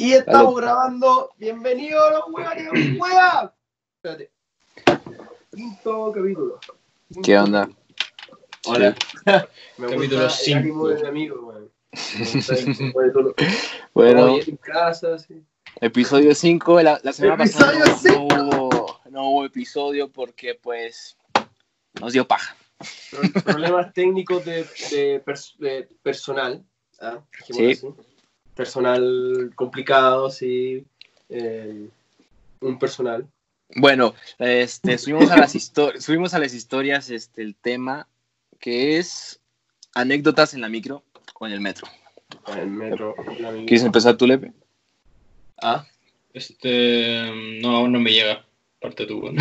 Y estamos grabando. Bienvenidos a los huevones, hueva. Espérate. Quinto capítulo. ¿Qué onda? Hola. Me Capítulo gusta el ánimo cinco. del amigo, weón. Me gusta el ánimo de todo. Bueno, Oye, en casa, sí. episodio 5. La, la semana pasada no, Episodio no hubo, no hubo episodio porque, pues, nos dio paja. Pro- Problemas técnicos de, de, pers- de personal. ¿ah? Sí. así. Personal complicado, sí. Eh, un personal. Bueno, este, subimos, a las subimos a las historias este, el tema que es anécdotas en la micro o en el metro. En el metro. el amigo. ¿Quieres empezar tú, Lepe? Ah, Este, no, aún no me llega. Parte tú.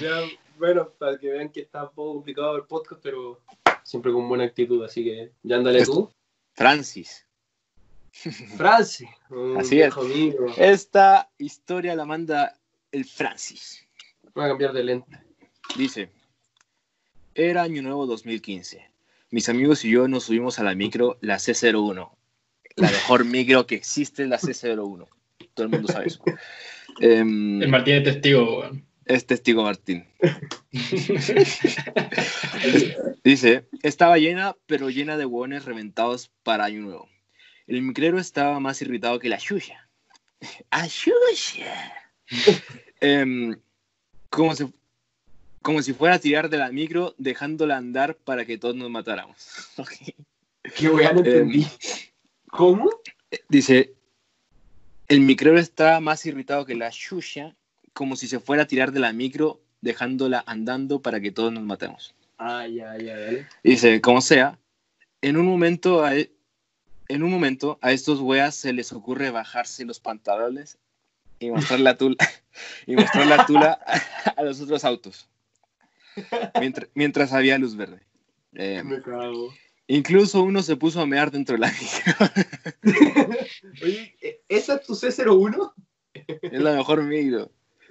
Ya, bueno, para que vean que está un poco complicado el podcast, pero siempre con buena actitud, así que ya ándale tú. Francis. Francis, un Así es. amigo. Esta historia la manda el Francis. Voy a cambiar de lente. Dice, era Año Nuevo 2015. Mis amigos y yo nos subimos a la micro, la C01. La mejor micro que existe es la C01. Todo el mundo sabe eso. Em, El Martín es testigo, weón. Es testigo Martín. Dice, estaba llena, pero llena de hueones reventados para Año Nuevo. El micrero estaba más irritado que la Xuxa. ¡A Xuxa! Em, como, si, como si fuera a tirar de la micro, dejándola andar para que todos nos matáramos. Qué weá, no entendí. ¿Cómo? Dice, el micrero estaba más irritado que la Xuxa, como si se fuera a tirar de la micro, dejándola andando para que todos nos matemos. Ah, ya, ya, dale. Dice, como sea, en un momento a, e- en un momento a estos weas se les ocurre bajarse los pantalones y mostrar la tula, y mostrar la tula a, a los otros autos. Mientras, mientras había luz verde. Eh, Me cago. incluso uno se puso a mear dentro de la micro. Oye, ¿e- ¿esa es tu C01? es la mejor micro.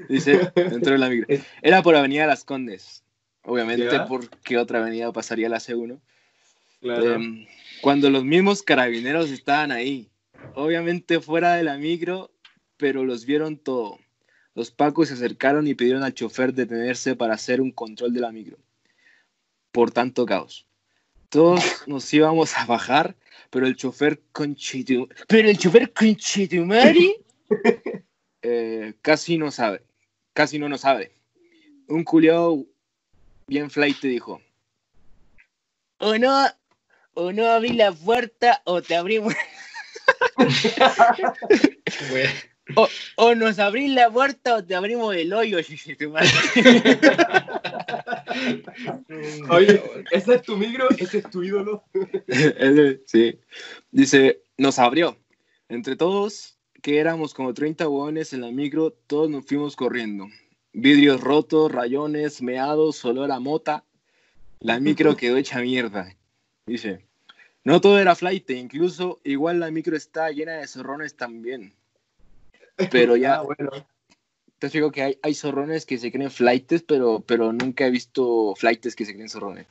Dice, dentro de la micro. Era por Avenida Las Condes. Obviamente, Ya. porque otra avenida pasaría la C1. Claro. Em, cuando los mismos carabineros estaban ahí, obviamente fuera de la micro, pero los vieron todo. Los pacos se acercaron y pidieron al chofer detenerse para hacer un control de la micro. Por tanto caos. Todos nos íbamos a bajar, pero el chofer conchitu... Pero el chofer conchitumari eh, casi no sabe. Casi no nos sabe. Un culiao bien flight te dijo. O no, o no abrí la puerta o te abrimos. O, o nos abrís la puerta o te abrimos el hoyo. Oye, ¿esa es tu micro? ¿Ese es tu ídolo? sí. Dice, nos abrió. Entre todos, que éramos como 30 hueones en la micro, todos nos fuimos corriendo. Vidrios rotos, rayones, meados, olor a mota. La micro quedó hecha mierda. Dice, no todo era flight, incluso igual la micro está llena de zorrones también. Pero ya, Ah, bueno. te digo que hay, hay zorrones que se creen flightes, pero, pero nunca he visto flightes que se creen zorrones.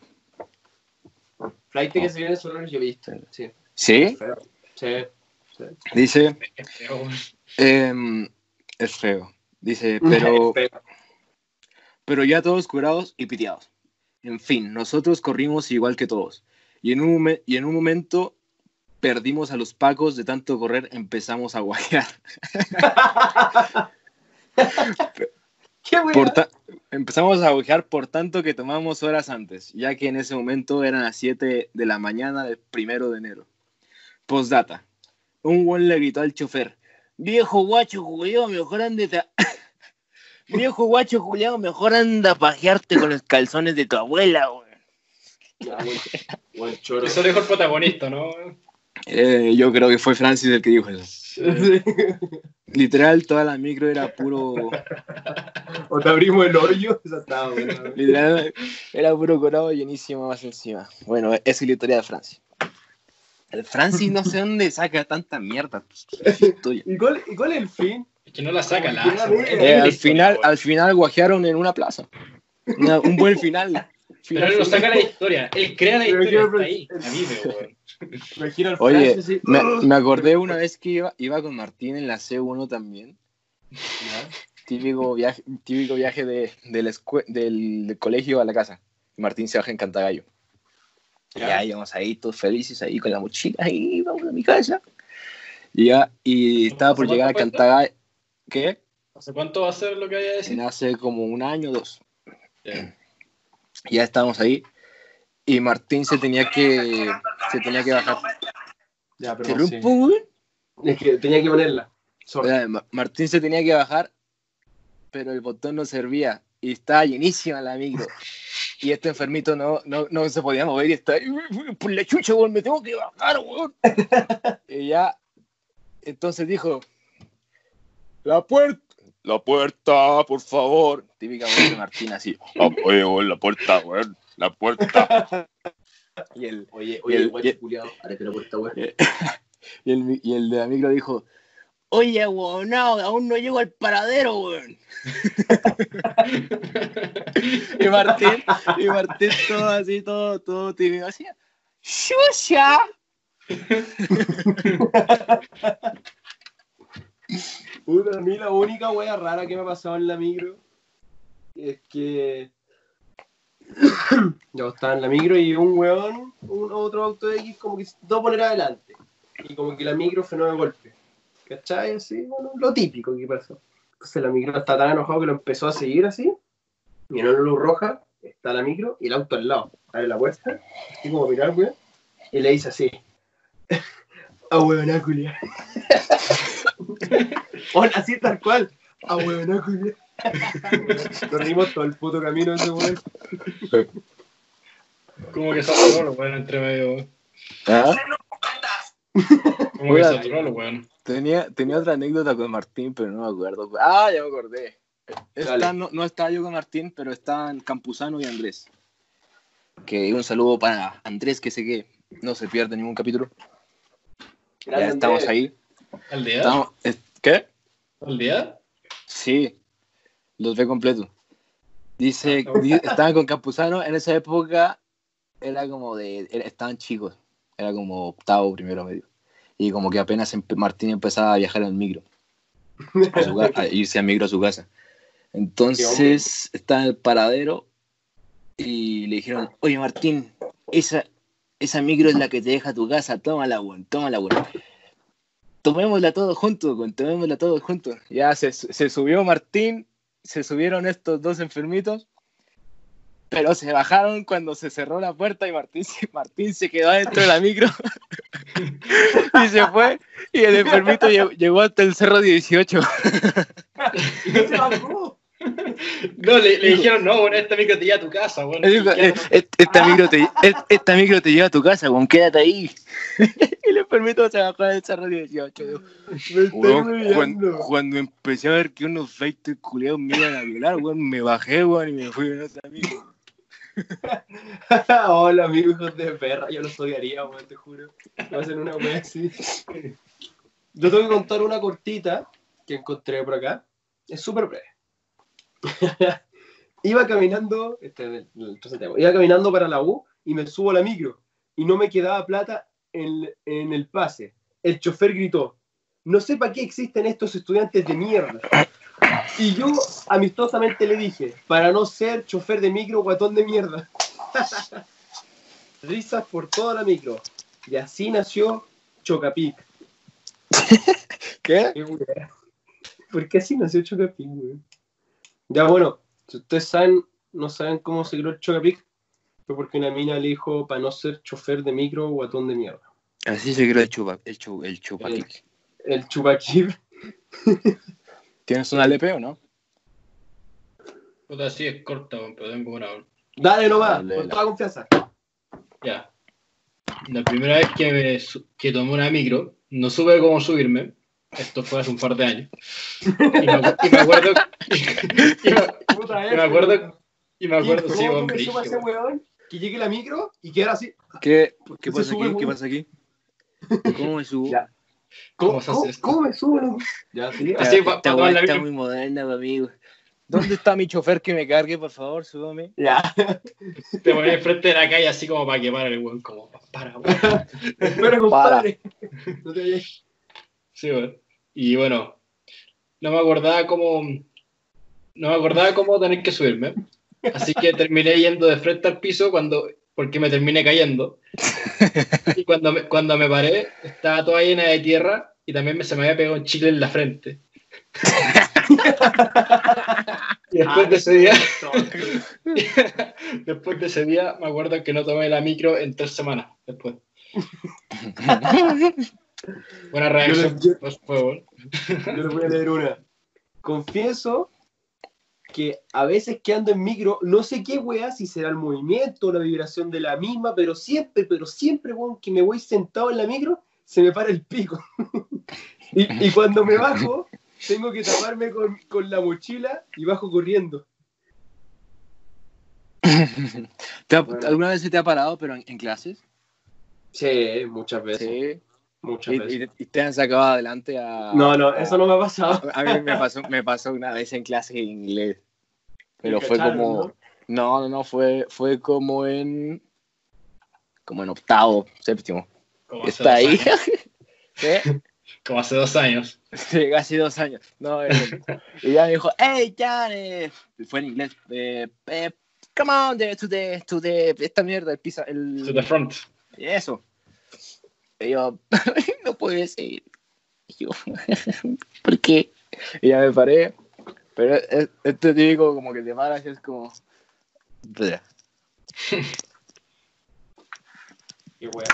Flight que se viene solo yo he visto. Sí. Sí. Dice, Es feo, em, es feo. Dice, pero, Feo. pero ya todos curados y piteados. En fin, nosotros corrimos igual que todos. Y en un, y en un momento perdimos a los pacos, de tanto correr empezamos a guajear. Empezamos a guajear por tanto que tomamos horas antes, ya que en ese momento eran las 7 de la mañana del primero de enero. Postdata. Un buen le gritó al chofer. Viejo guacho Julio, mejor ande. Viejo guacho Julio, mejor anda a pajearte con los calzones de tu abuela, güey. Ya, buen, buen choro. Eso dijo el protagonista, ¿no? Eh, yo creo que fue Francis el que dijo eso. Sí. Literal, toda la micro era puro... O te abrimos el hoyo. Esa estaba buena. Literal, era puro corado llenísimo más encima. Bueno, esa es la historia de Francis. El Francis no sé dónde saca tanta mierda. Tuya. ¿Y cuál, ¿Y cuál es el fin? Es que no la saca, la hace. Eh, al final, al final guajearon en una plaza. Una- un buen final. Pero él no saca la historia, él crea la Pero historia, ahí, al Oye, me, me acordé una vez que iba, iba con Martín en la C1 también. Ya. Típico viaje, típico viaje de, de la escue- del, del colegio a la casa. Martín se baja en Cantagallo. Ya. Ya íbamos ahí todos felices, ahí con la mochila, ahí vamos a mi casa. Y ya, y estaba por ¿Hace llegar a Cantagallo. ¿Qué? ¿Hace cuánto va a ser lo que vaya a decir? Hace como un año o dos. Ya. Y ya estábamos ahí. Y Martín se tenía que, se tenía que bajar. Ya, ¿Te pero sí. rompo, güey? Es que tenía que ponerla. Sorry. Martín se tenía que bajar, pero el botón no servía y estaba llenísima la micro. Y este enfermito no, no, no se podía mover y está por la chucha, weón, me tengo que bajar, weón. y ya, entonces dijo, la puerta, la puerta, por favor. Típica voz de Martín así, "Ah, oye, weón, la puerta, weón, la puerta. y el, Oye, Y el- oye, y- la puerta, weón. y el, y el de la micro dijo, oye, weón, no, aún no llego al paradero, weón. y Martín, y Martín todo así, todo, todo tímido, así, ¡Shusha! Puta, a mí la única wea rara que me ha pasado en la micro es que yo estaba en la micro y un weón, un otro auto X, como que se intentó poner adelante. Y como que la micro frenó de golpe. ¿Cachai? Así, bueno, lo típico que pasó. Entonces la micro está tan enojado que lo empezó a seguir así. Y en una luz roja está la micro y el auto al lado. Abre la puerta, así como mirar, weón. Y le dice así. A. Hola, así tal cual. A huevoná, culia. Nos rimos todo el puto camino ese weón. Como que saturó los weón entre medio. weón. ¿Ah? Como que saturó los weón. Tenía, tenía otra anécdota con Martín, pero no me acuerdo. Ah, ya me acordé. Esta Dale. no, no estaba yo con Martín, pero estaban Campuzano y Andrés. Que un saludo para Andrés, que sé que no se pierde ningún capítulo. Ya estamos Andrés. ahí. ¿Al día? Estamos- es- ¿Qué? ¿Al día? Sí, los ve completos. Dice, Ah, di- estaban con Campuzano, en esa época era como de, era- estaban chicos, era como octavo, primero medio. Y como que apenas Martín empezaba a viajar en micro, a, su a irse a micro a su casa. Entonces está en el paradero y le dijeron, oye Martín, esa, esa micro es la que te deja a tu casa, tómala, weón, tómala, weón. Tomémosla todos juntos, weón, tomémosla todos juntos. Ya se, se subió Martín, se subieron estos dos enfermitos, pero se bajaron cuando se cerró la puerta y Martín, se- Martín se quedó dentro de la micro y se fue. Y el enfermito llegó, hasta el cerro 18. Y no le, le dijeron, no, bueno, esta micro te lleva a tu casa, dijo, "Eh, esta, micro te, eh, esta micro te lleva a tu casa, weón, quédate ahí. y el enfermito se bajó del cerro 18. weón. Me estoy Weón, olvidando. cuando, cuando empecé a ver que unos feitos culiados me iban a violar, weón, me bajé, weón, y me fui con ese amigo. Hola, amigos de perra. Yo los odiaría, te juro. Me hacen una wea así. Yo tengo que contar una cortita que encontré por acá. Es súper breve. iba caminando, este, iba caminando para la U y me subo a la micro y no me quedaba plata en, en el pase. El chofer gritó, no sé para qué existen estos estudiantes de mierda. Y yo amistosamente le dije, para no ser chofer de micro, guatón de mierda. Risas por toda la micro. Y así nació Chocapic. ¿Qué? ¿Por qué así nació Chocapic, weón? Ya bueno, si ustedes saben, no saben cómo se creó el Chocapic, fue porque una mina le dijo para no ser chofer de micro, guatón de mierda. Así se creó el chupa, el chu, el chupaquic. El. ¿Tienes una LP o no? Puta, sí es corta, pero tengo una. Dale nomás, con toda confianza. Ya. La primera vez que, me que tomé una micro, no supe cómo subirme. Esto fue hace un par de años. Y me, acu- y me acuerdo. y, me, Puta, y me acuerdo. Y me acuerdo, ¿Cómo sí, a ese weón. Que llegue la micro y quedara así. ¿Qué, ¿Por qué pasa aquí? ¿Qué pasa aquí? ¿Cómo me subo? Ya. ¿Cómo, ¿Cómo se hace cómo- cómo me subo? Ya, sí. Así, está muy moderna, amigo. ¿Dónde está mi chofer que me cargue, por favor? Súbame. Ya. Te pones enfrente de la calle así como para quemar el weón, como para, weón. Espera, compadre. No te vayas. Sí, weón. Y bueno, no me acordaba cómo. No me acordaba cómo tener que subirme. Así que terminé yendo de frente al piso cuando. Porque me terminé cayendo. Y cuando me, cuando me paré, estaba toda llena de tierra y también me, se me había pegado un chicle en la frente. y después de ese día, después de ese día, me acuerdo que no tomé la micro en tres semanas después. Buena reacción. Yo- yo-. Yo les voy a leer una. Confieso que a veces que ando en micro, no sé qué weá, si será el movimiento o la vibración de la misma, pero siempre, pero siempre, weón, que me voy sentado en la micro, se me para el pico. y, y cuando me bajo, tengo que taparme con, con la mochila y bajo corriendo. ¿Te ha- Bueno. ¿Alguna vez se te ha parado, pero en, en clases? Sí, muchas veces. Sí. Muchas Y, veces. y- y te han sacado adelante a... No, no, eso no me ha pasado. A mí me pasó, me pasó una vez en clase de inglés. Pero fue cacharon, como... ¿no? No, no, no, fue, fue como en... Como en octavo, séptimo. Está ahí. Como hace dos años. Sí, casi dos años. No, eh, y ya me dijo, hey, Jan, eh", fue en inglés, eh, come on, to the, to the, esta mierda, el pizza, el, To the front. eso. Yo, no puede ser. Y yo, ¿por qué? Y ya me paré, pero es- este típico como que te paras y es como... Qué weá.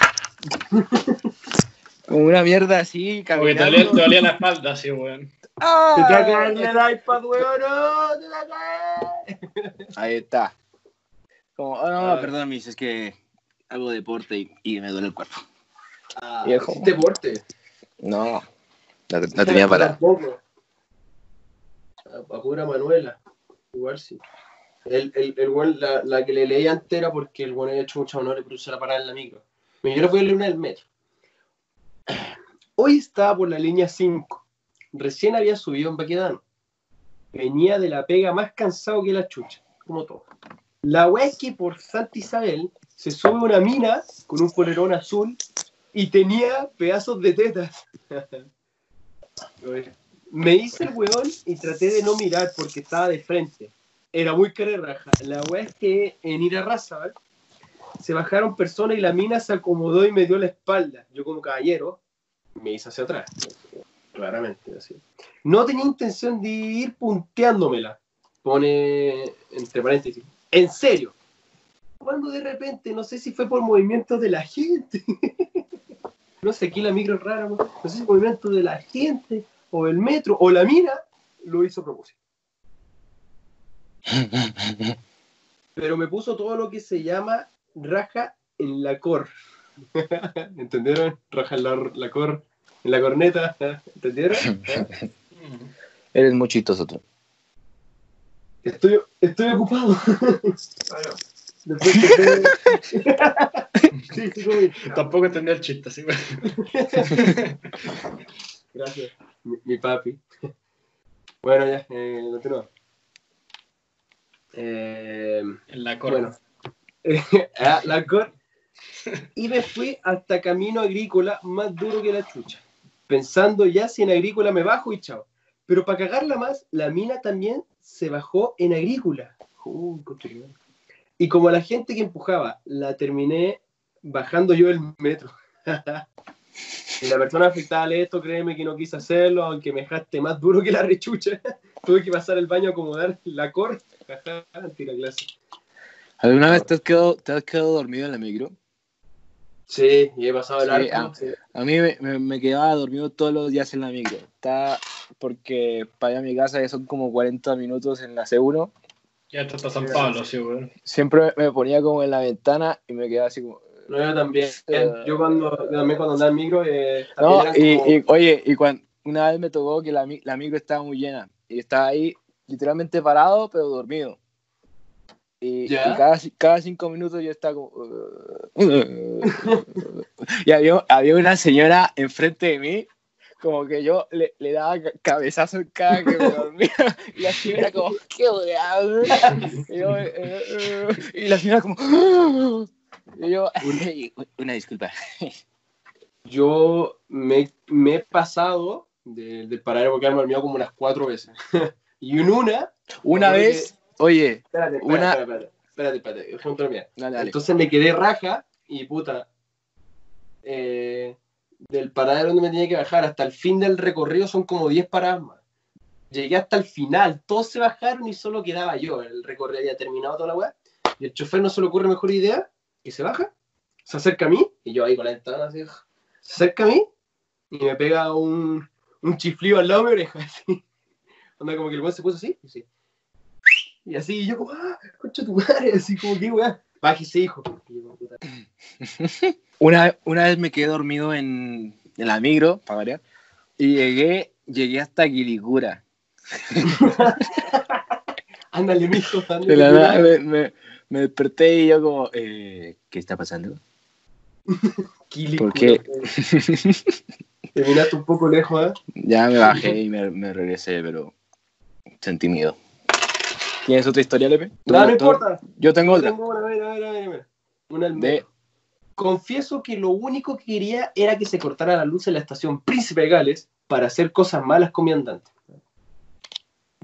Como una mierda así, caminando. dolía, te dolía la espalda, así, weón. ¡Ah! Te está cagando el iPad, weón, no, te la cagué. Ahí está. Como, oh, no, perdón, mis, es que hago deporte y, y me duele el cuerpo. Ah, Viejo. hiciste deporte. No, la, la tenía para. Tampoco. A, a pura Manuela. Igual sí. El, el, el weón, la, la que le leí antes era porque el bueno había hecho mucha honor por usar la parada en la micro. Yo le voy a leer una del metro. Hoy estaba por la línea 5. Recién había subido en Baquedano. Venía de la pega más cansado que la chucha, como todo. La wea es que por Santa Isabel se sube una mina con un polerón azul y tenía pedazos de tetas. Me hice el weón y traté de no mirar porque estaba de frente. Era muy raja. La weá es que en ir a raza, ¿vale? se bajaron personas y la mina se acomodó y me dio la espalda. Yo como caballero me hice hacia atrás. Claramente, así. No tenía intención de ir punteándomela. Pone entre paréntesis. En serio. Cuando de repente, no sé si fue por movimientos de la gente. no sé, aquí la micro es rara, ¿no? sé si movimientos de la gente, o el metro, o la mina, lo hizo a propósito. Pero me puso todo lo que se llama raja en la cor. ¿Entendieron? Raja en la, la cor, en la corneta. ¿Entendieron? Eres muy chistoso tú. Estoy, estoy ocupado. Después que te- sí, sí, como- Tampoco entendía el chiste, así, weón. Gracias, mi, mi papi. Bueno, ya, eh, continúa. Eh, En la corona. bueno, ah, la cor. Y me fui hasta camino agrícola más duro que la chucha. Pensando ya si en agrícola me bajo y chao. Pero para cagarla más, la mina también se bajó en agrícola. Uh, madre. Y como la gente que empujaba, la terminé bajando yo el metro. y la persona afectada a esto, créeme que no quise hacerlo, aunque me dejaste más duro que la rechucha. Tuve que pasar el baño a acomodar la cor. Tira clase. ¿Alguna vez te has, quedado, te has quedado dormido en la micro? Sí, y he pasado el Sí, arco. ah. sí. A mí me, me- me quedaba dormido todos los días en la micro. Está porque para ir a mi casa ya son como 40 minutos en la C1. Ya está hasta San Pablo, sí, weón. Siempre me ponía como en la ventana y me quedaba así como... No, yo también. Yo cuando, también cuando andaba en micro, eh, No, también y, como- y, oye, y cuando una vez me tocó que la, mi- la micro estaba muy llena y estaba ahí literalmente parado, pero dormido. Y, y ¿Ya? cada, cada cinco minutos yo estaba como... y había, había una señora enfrente de mí como que yo le, le daba ca- cabezazo en cada que me dormía. Y la señora era como, qué weá, weón?". Y yo, eh, eh, y la señora como, y yo, una disculpa. Yo me, me he pasado de- del paradero porque me dormido como unas cuatro veces. y en una. Una vez, oye, Espérate, espérate, Una- espérate, espérate, espérate, déjame terminar. dale, dale. Entonces me quedé raja y puta. eh, del paradero donde me tenía que bajar hasta el fin del recorrido son como 10 paradas más. Llegué hasta el final, todos se bajaron y solo quedaba yo. El recorrido había terminado toda la weá. Y el chofer no se le ocurre mejor idea y se baja, se acerca a mí y yo ahí con la ventana así. Se acerca a mí y me pega un, un chiflido al lado de mi oreja. Así. Onda como que el weón se puso así así. Y así, y yo como, ah, concha tu madre, así como que weá. Bájese, hijo. Y. Una, una vez me quedé dormido en, en la micro, para variar, y llegué, llegué hasta Quilicura. Ándale, mijo, De ándale. la nada me, me- me desperté y yo como, eh, ¿qué está pasando? ¿Por qué? weón. Terminaste un poco lejos, ¿eh? Ya me bajé y me, me regresé, pero sentí miedo. ¿Tienes otra historia, Lepe? ¿Tú- No, no importa. Yo tengo Yo otra. tengo una, a ver, a ver, a ver. Una al De-. Confieso que lo único que quería era que se cortara la luz en la estación Príncipe de Gales para hacer cosas malas con mi andante.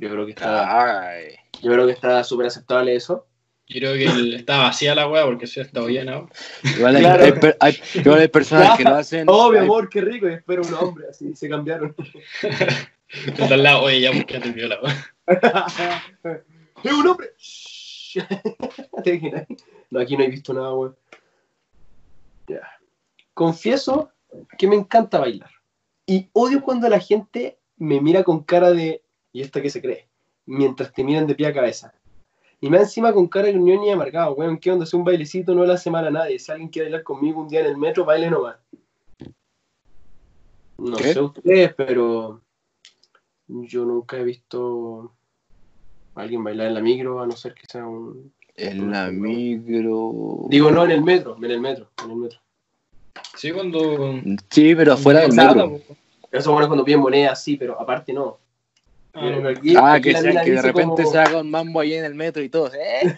Yo creo que está, Ay. yo creo que está súper aceptable eso. Yo creo que el- está vacía la weá porque se ha estado llena. ¿no? Igual, hay, Claro. hay per- hay- igual hay personas que lo hacen. Oh, mi hay- amor, qué rico. Y espero un hombre, así se cambiaron. Está al lado, oye, ya porque te vio la weá. ¡Es un hombre! No, aquí no he visto nada, weón. Ya. Confieso que me encanta bailar. Y odio cuando la gente me mira con cara de. ¿Y esta qué se cree? Mientras te miran de pie a cabeza. Y me encima con cara de unión y amargado, weón. ¿Qué onda? Es un bailecito, no le hace mal a nadie. Si alguien quiere bailar conmigo un día en el metro, baile nomás. No ¿Qué? sé ustedes, pero. Yo nunca he visto a alguien bailar en la micro, a no ser que sea un. En la micro. Digo, no en el metro, en el metro, en el metro. Sí, cuando. Sí, pero afuera del metro. Eso bueno cuando piden moneda, sí, pero aparte no. Ah. Aquí- Ah, aquí que, sea- que de repente como- se haga un mambo ahí en el metro y todo. ¿eh?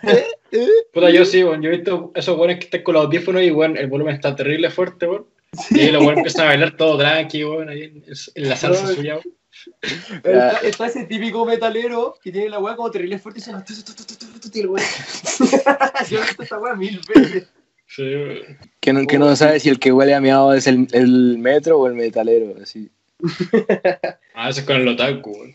Puta, yo sí, weón. Yo he visto esos weones que están con los audífonos y weón, el volumen está terrible fuerte, weón. Y los weones empiezan a bailar todo tranqui, weón, ahí en, en la salsa suya, weón. Está, está ese típico metalero que tiene la weá como terrible fuerte y suena. tu, tu, tu, tu, tu, tu, tu, y el weón- Yo he visto esta weá mil veces. Sí. Que no, que no sabe si el que huele a miado es el, el metro o el metalero. Así. Ah, eso es con el otaku, weón.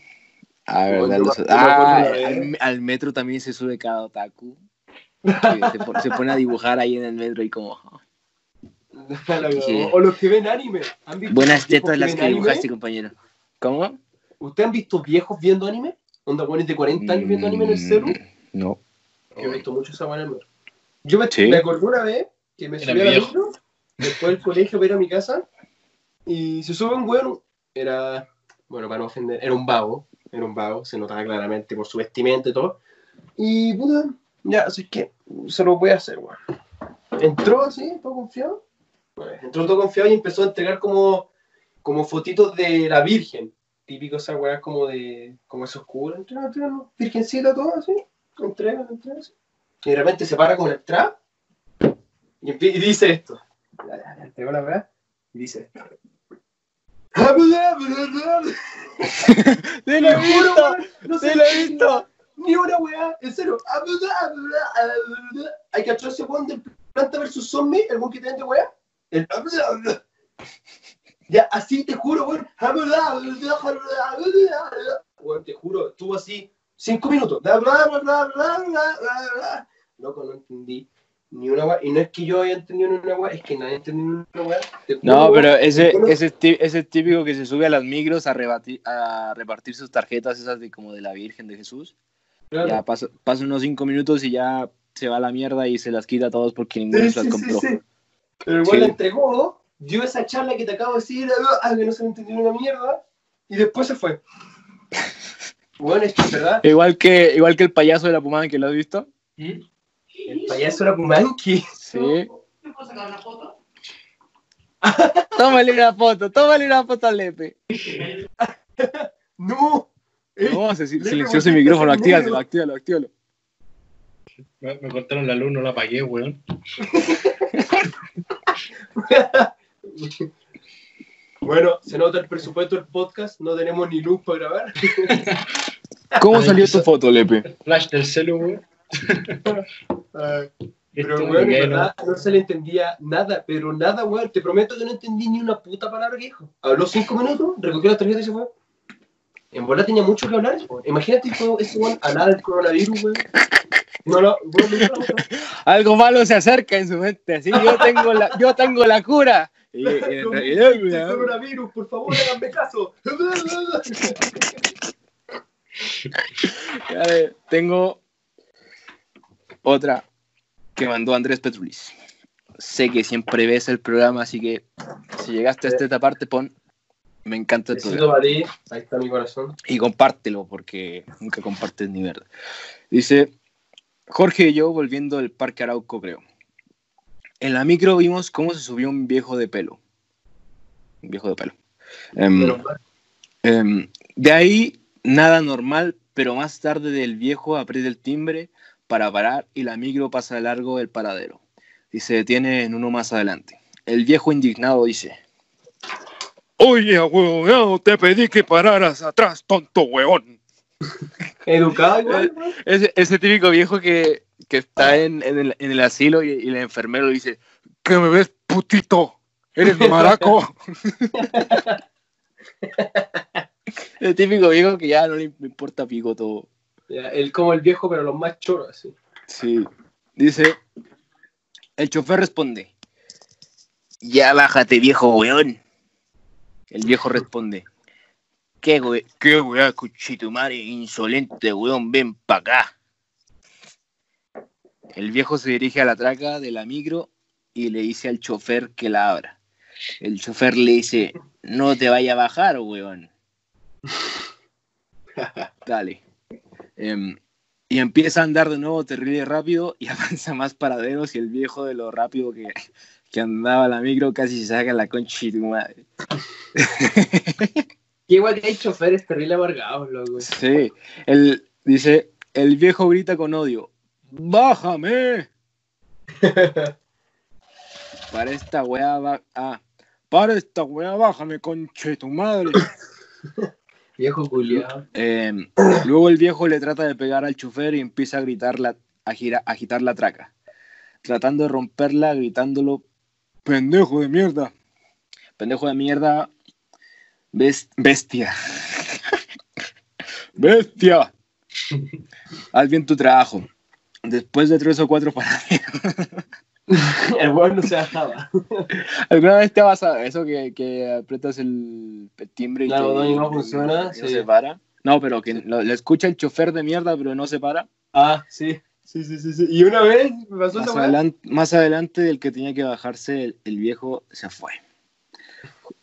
Ah, Bueno, los- ah, al, al metro también se sube cada otaku. Que se, pone, se pone a dibujar ahí en el metro y como. Sí. O los que ven anime. ¿Han visto Buenas tetas las que anime? dibujaste, compañero. ¿Cómo? ¿Ustedes han visto viejos viendo anime? ¿Onda buenos de 40 años viendo anime en el celu? Mm, No. Yo he visto mucho esa metro. Yo me, Sí. me acordé una vez que me subí a la viejo. micro, después del colegio para ir a mi casa, y se sube un weón, era, bueno, para no ofender, era un vago, era un vago, se notaba claramente por su vestimenta y todo. Y puta, ya, así que se lo voy a hacer, weón. Entró así, todo confiado. Bueno, entró todo confiado y empezó a entregar como, como fotitos de la Virgen. Típico esa weá como de, como esos curas, entrega, entrega, virgencita, todo así. Entrega, entrega, así. Y de repente se para con el trap y, dice esto. Entregó la weá y dice esto. ¡Sí Te lo juro, weón, no ¡Sí se lo he entiende visto! Ni una weá, en serio. Hay que ese weón del Planta vs Zombie, el weón que te vende weá. El... Ya, así te juro, weón. Weón, te juro, estuvo así cinco minutos. Loco, no entendí ni una weá. Y no es que yo haya entendido ni una weá, es que nadie entendió ni una weá. No, pero ese, ese, ese típico que se sube a las micros a, rebati- a repartir sus tarjetas, esas de como de la Virgen de Jesús. claro. Ya pasa, pasa unos cinco minutos y ya se va a la mierda y se las quita a todos porque ninguno Sí, se las compró. sí, sí. Pero igual la entregó, dio esa charla que te acabo de decir, ah, que no se me entendió una mierda, y después se fue. Bueno, es que verdad, Igual que, igual que el payaso de la Pumán que lo has visto. ¿Mm? el payaso era Pumanqui. Sí. ¿Me puedo sacar una foto? Tómale una foto, tómale una foto al Lepe. ¡No! Eh, No, se Lepe, silenció ¿por ese qué micrófono, actívalo, actívalo, actívalo. Me, me cortaron la luz, no la apagué, weón. Bueno, se nota el presupuesto del podcast, no tenemos ni luz para grabar. ¿Cómo Ay, salió tu foto, Lepe? Flash del celu, Esto Pero, weón, hay, verdad, no se le entendía nada, pero nada, weón. Te prometo que no entendí ni una puta palabra que dijo. Habló cinco minutos, recogió las tarjetas y se fue. En bola tenía mucho que hablar, weón. Imagínate todo ese weón a nada del coronavirus, weón. No, no, weón, nunca lo pasó. Algo malo se acerca en su mente, así yo tengo la, yo tengo la cura. Y, y en realidad, El weón, coronavirus, por favor, háganme caso. a ver, tengo otra que mandó Andrés Petrulis. Sé que siempre ves el programa, así que si llegaste hasta esta parte, pon me encanta programa. para ti, ahí está mi corazón. Y compártelo, porque nunca compartes ni verdad. Dice, Jorge y yo volviendo del Parque Arauco, creo. En la micro vimos cómo se subió un viejo de pelo. Un viejo de pelo. Em, Pero, em, de ahí, nada normal, pero más tarde del viejo aprieta el timbre para parar y la micro pasa de largo del paradero. Y se detiene en uno más adelante. El viejo indignado dice, Oye, huevón, te pedí que pararas atrás, tonto huevón. educado. Ese, ese típico viejo que, que está en, en el, en el asilo y, y el enfermero le dice, ¿qué me ves, putito? ¿Eres maraco? el típico viejo que ya no le importa pico todo. Ya, Él como el viejo, pero los más choros, así. Sí. Dice, el chofer responde, ya bájate viejo weón. El viejo responde, ¿qué we qué weá, cuchitumare, insolente weón, ven pa' acá. El viejo se dirige a la traca de la micro y le dice al chofer que la abra. El chofer le dice, no te vaya a bajar, weón. Dale. Em, y empieza a andar de nuevo terrible rápido y avanza más paraderos y el viejo de lo rápido que, que andaba la micro casi se saca la concha de tu madre. Y igual que hay choferes terrible amargados, loco. Sí, él dice, el viejo grita con odio, ¡bájame! Para esta weá, ba- ah, para esta weá, bájame, conche tu madre. Viejo culiado. Eh, luego el viejo le trata de pegar al chofer y empieza a gritar la, a, gira- a agitar la traca, tratando de romperla, gritándolo, pendejo de mierda. Pendejo de mierda, bes- bestia. bestia. Haz bien tu trabajo. Después de tres o cuatro paraderos. El weón no se bajaba. ¿Alguna vez te ha pasado eso que, que aprietas el, timbre y, Claro, te- no, y no y funciona, no se para? No, pero que lo, le escucha el chofer de mierda, pero no se para. Ah, sí. Sí, sí, sí, sí. Y una vez me pasó Más, esa weá. adelan- más adelante, el que tenía que bajarse, el, el viejo, se fue.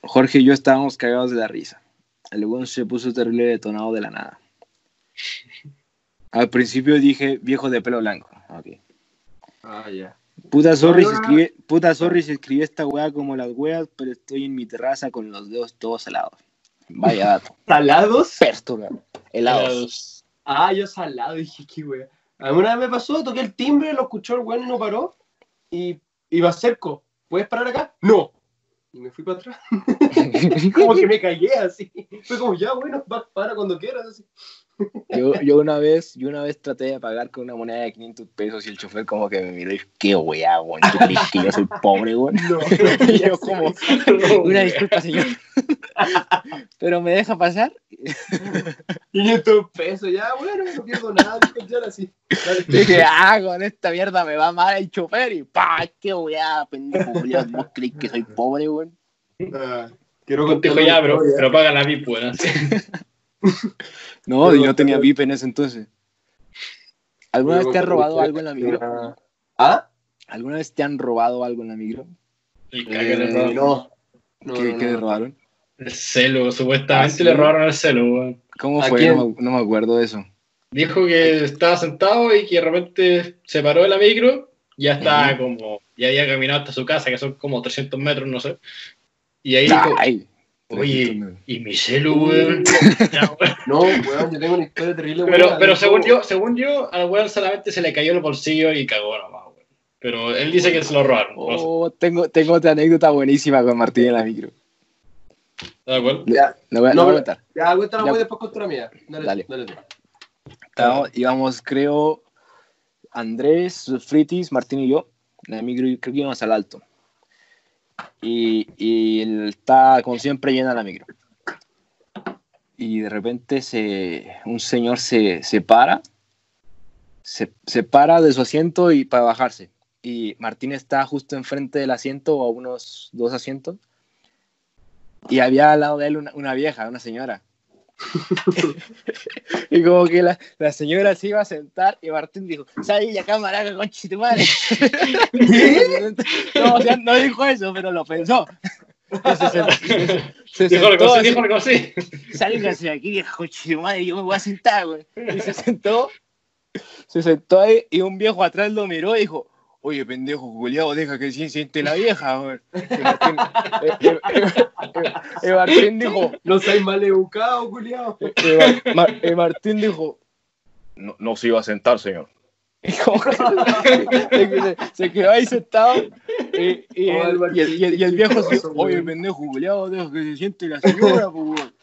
Jorge y yo estábamos cagados de la risa. El weón se puso terrible detonado de la nada. Al principio dije viejo de pelo blanco. Ok. Ah, ya. Puta sorry, se escribe, puta sorry se escribe esta weá como las weas, pero estoy en mi terraza con los dedos todos helados. Vaya dato. ¿Salados? Pértola. Helados. Helados. Ah, yo salado, dije, qué wea. A mí una vez me pasó, toqué el timbre, lo escuchó el weón y no paró. Y iba cerco. ¿Puedes parar acá? No. Y me fui para atrás. como que me callé así. Fue como, ya, bueno, para cuando quieras. Así. Yo, yo una vez, yo una vez traté de pagar con una moneda de 500 pesos y el chofer como que me miró y qué weá, weón. ¿Tú crees que yo soy pobre, weón? No. Y yo como, una disculpa, señor. Pero me deja pasar. 500 pesos, ya, bueno, no pierdo nada. Jan así. Dale. Dije, ah, con esta mierda me va mal el chofer y pa, qué weá, pendejo, Julián. ¿Vos crees que soy pobre, weón? Ah, quiero dijo ya, pero, historia. pero paga la VIP, weón. No, Pero- y no tenía VIP en ese entonces. ¿Alguna vez te han robado algo en la micro? ¿Ah? ¿Alguna vez te han robado algo en la micro? Eh, le robaron. no. No, ¿Qué, no, qué no. le robaron? El celo, supuestamente Ah, ¿sí? le robaron el celo, weón. ¿Cómo ¿A fue? quién? No, me- no me acuerdo de eso. Dijo que estaba sentado y que de repente se paró de la micro, Ya estaba como, ya había caminado hasta su casa, que son como 300 metros, no sé. Y ahí dijo, oye, ¿y mi celu, weón? No, weón, yo tengo una historia terrible, Pero, weón. pero Dijo- según yo, según yo, al weón solamente se le cayó el bolsillo y cagó nomás, weón. Pero él dice que se lo robaron. no sé. Oh, tengo, tengo otra anécdota buenísima con Martín en la micro. ¿Estás de acuerdo? Ya, La voy, a- No, la voy a pero- contar. ya, cuéntala, voy después con la mía. Dale, Dale. dale. tú. Estábamos- íbamos, creo, Andrés, Fritis, Martín y yo. En la micro, creo que íbamos al alto. Y, y está, como siempre, llena la micro. Y de repente se, un señor se, se para, se, se para de su asiento y para bajarse. Y Martín está justo enfrente del asiento, o a unos dos asientos. Y había al lado de él una, una vieja, una señora. y como que la, la señora se iba a sentar y Martín dijo, sal de acá, maraca, conche tu madre. no, o sea, no dijo eso, pero lo pensó. Se sent- se Dijo sentó así, dijo algo así. sálgase de aquí, tu madre, yo me voy a sentar, güey. Y se sentó, se sentó ahí y un viejo atrás lo miró y dijo, oye, pendejo, culiao, deja que se siente la vieja, Martín, eh, eh, eh, Martín dijo, No seas mal educado, Mar- y Martín dijo, no, no se iba a sentar, señor. Y como que se, se- quedó ahí sentado y, y Oh, el, el y el- y el- y el viejo se Martín, oye, pendejo, culiao, deja que se siente la señora, pues, weón".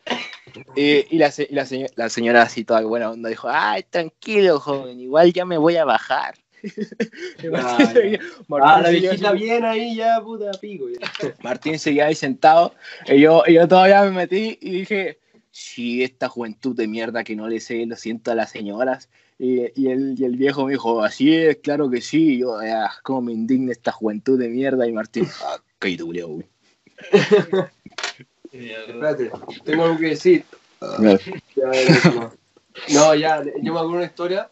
Y, y la, se- y la, señora, la señora así toda buena onda dijo, ay, tranquilo, joven, igual ya me voy a bajar. Martín Ah, seguía- Ah, la viejita así- bien ahí ya, puta pico. ya. Martín seguía ahí sentado y yo, y yo todavía me metí y dije, si esta juventud de mierda que no le sé, lo siento a las señoras. Y, y el, y el viejo me dijo, así es, claro que sí. Y yo, ah, cómo me indigna esta juventud de mierda. Y Martín, ah, cállate, culiao, güey. Espérate, tengo algo que decir. Ya. No, ya, yo me acuerdo una historia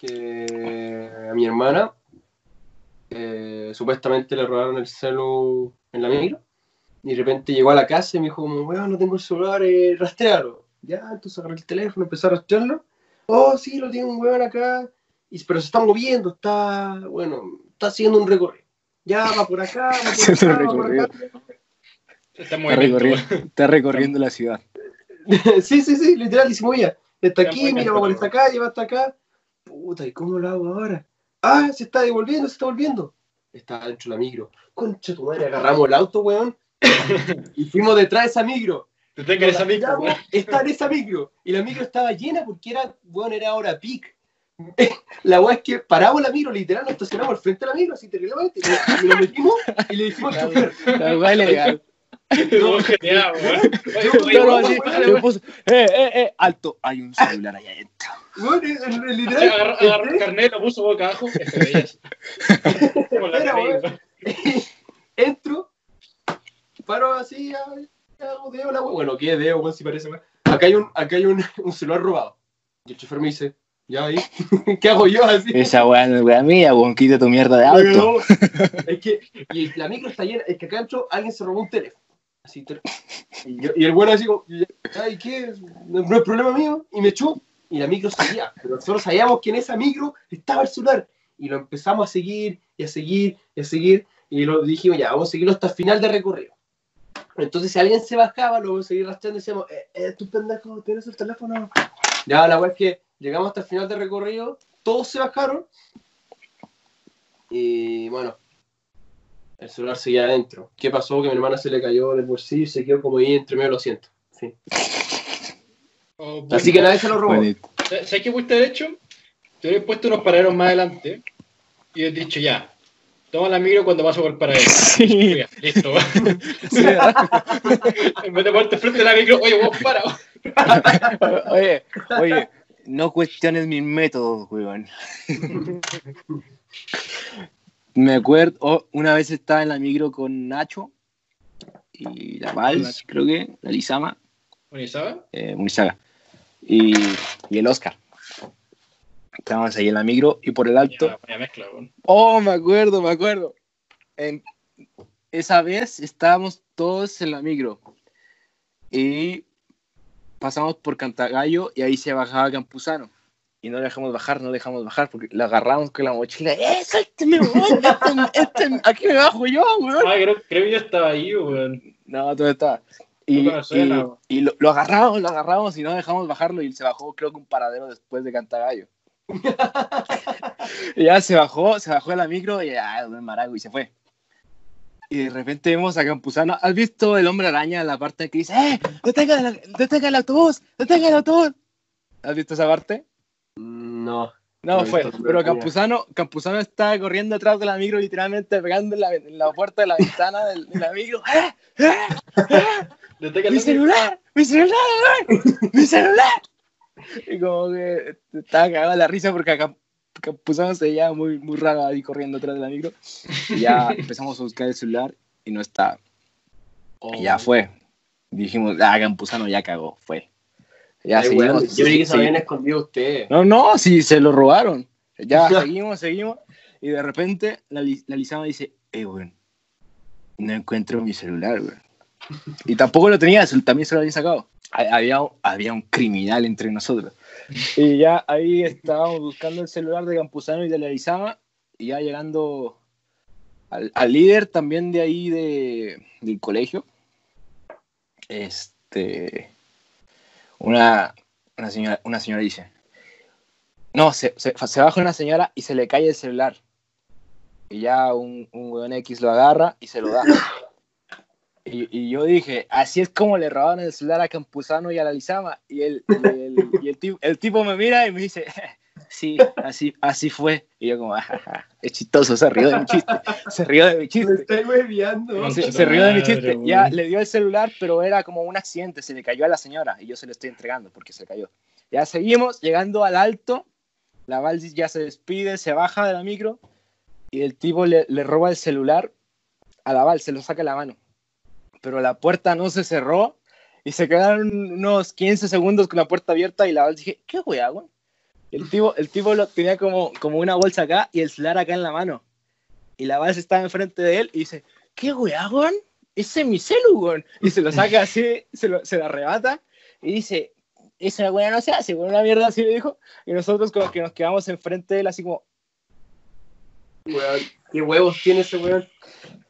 que a mi hermana eh, supuestamente le robaron el celu en la micro y de repente llegó a la casa y me dijo como, weón, no tengo el celular, eh, rastrealo. Ya, entonces agarré el teléfono, empecé a rastrearlo. Oh, sí, lo tiene un weón acá, y, pero se está moviendo, está, bueno, está haciendo un recorrido. Ya, va por acá, va por Haciendo acá, un va por recorrido. acá. Está muy Está recorriendo, está recorriendo la ciudad. sí, sí, sí, literal, y se movía. Está Está aquí, mira, va por esta calle, va hasta acá. Puta, ¿y cómo lo hago ahora? Ah, se está devolviendo, se está volviendo. Está dentro de la micro. Concha tu madre, agarramos el auto, weón. y fuimos detrás de esa micro. Te tengo esa micro, Tiramos. Está en esa micro. Y la micro estaba llena porque era, weón, era hora pic. La weá es que paramos la micro, literal, nos estacionamos al frente de la micro, así terriblemente. Y nos metimos y le dijimos. La weá ilegal. No, genial, weón. Weón, weón. eh, eh, eh, alto, hay un celular allá adentro. Weón, el- el literal. Agarró agarró el carnet, lo puso boca abajo. FBI. Como la Espera, weón. weón. entro, paro así, hago deo la wea. Bueno, ¿qué deo, weón? Si parece, weón. Acá hay, un, acá hay un, un celular robado. Y el chofer me dice, ya ahí, ¿qué hago yo así? Esa weá no es weá mía, weón, quita tu mierda de auto. No, es que, y la micro está llena, es que acá adentro alguien se robó un teléfono. Y, el bueno así como, ay, ¿qué? No, es problema mío. Y me echó. Y la micro seguía. Pero nosotros sabíamos que en esa micro estaba el celular. Y lo empezamos a seguir, y a seguir, y a seguir. Y lo dijimos, ya, vamos a seguirlo hasta el final de recorrido. Entonces, si alguien se bajaba, lo vamos a seguir rastreando y decíamos, eh, eh, tú pendejo, tienes el teléfono. Ya, la weá es que llegamos hasta el final de recorrido, todos se bajaron. Y bueno, el celular seguía adentro. ¿Qué pasó? Que mi hermana se le cayó del bolsillo y se quedó como ahí entre medio de los asientos. Sí. Oh, Así que nadie se lo robó. ¿Sabes qué pudiste haber hecho? Te hubiera puesto unos paraderos más adelante y hubiera dicho ya. Toma la micro cuando paso por el paradero. Sí. Listo. en vez de ponerte frente a la micro, oye, vos para. Oye, oye, no cuestiones mis métodos, weón. Me acuerdo, oh, una vez estaba en la micro con Nacho y la Vals, creo que, la Lizama, ¿sabes? eh, Munizaga, y, y el Oscar. Estábamos ahí en la micro y por el alto. Ya, mezcla. Oh, me acuerdo, me acuerdo. En- esa vez estábamos todos en la micro y pasamos por Cantagallo y ahí se bajaba Campuzano. Y no le dejamos bajar, no le dejamos bajar, porque lo agarramos con la mochila. ¡Eh, suélteme, weón! Este, este, aquí me bajo yo, weón. Ah, creo, creo que yo estaba ahí, weón. No, tú estaba. Y, No suena, y- y lo, lo agarramos, lo agarramos y no dejamos bajarlo y se bajó creo que un paradero después de Cantagallo. y ya se bajó, se bajó de la micro y ya, el marago y se fue. Y de repente vemos a Campuzano. ¿Has visto el hombre araña en la parte que dice, ¡eh! ¡Detenga el, detenga el autobús! ¡Detenga el autobús! ¿Has visto esa parte? No. No, fue. Pero Campuzano, Campuzano estaba corriendo atrás de la micro, literalmente pegando en la, en la puerta de la ventana del- de la micro. ¡Eh! ¡Eh! ¡Eh! ¡Mi el- celular! ¡Mi celular! ¡Mi celular! Y como que estaba cagado la risa porque acá Campuzano se veía muy, muy raro ahí corriendo atrás de la micro. Y ya empezamos a buscar el celular y no estaba. Y ya fue. Dijimos, ah, Campuzano ya cagó, fue. Ya Ay, seguimos. yo creí que se habían escondido ustedes. No, no, sí, se lo robaron. Ya seguimos, seguimos. Y de repente la, la Lizama dice, eh, weón, no encuentro mi celular, weón. Y tampoco lo tenía, también se lo había sacado. Ha- Había, había un criminal entre nosotros. Y ya ahí estábamos buscando el celular de Campuzano y de la Lizama. Y ya llegando al, al líder también de ahí de, del colegio. Este. Una, una, señora, una señora dice: No, se, se, baja una señora y se le cae el celular. Y ya un, un weón X lo agarra y se lo da. Y, y yo dije, así es como le robaron el celular a Campuzano y a la Lizama. Y el, y el, y el, el tipo me mira y me dice, sí, así, así fue. Y yo como, "Ajaja, es chistoso, se rió de mi chiste. Se rió de mi Me chiste. estoy. Se, se rió de mi chiste. Ya le dio el celular, pero era como un accidente. Se le cayó a la señora y yo se lo estoy entregando porque se cayó. Ya seguimos llegando al alto. La Valsis ya se despide, se baja de la micro y el tipo le, le roba el celular a la Val, se lo saca de la mano. Pero la puerta no se cerró y se quedaron unos 15 segundos con la puerta abierta y la Val dije, ¿qué weón? El tipo, el tipo lo tenía como, como una bolsa acá y el celular acá en la mano. Y la Val estaba enfrente de él y dice, ¿qué wea, weón? Ese es mi celu, weón. Y se lo saca así, se lo, se lo arrebata y dice, esa weá no se hace, weón, una mierda así le dijo. Y nosotros como que nos quedamos enfrente de él así como, Weón, ¿Qué huevos tiene ese weón?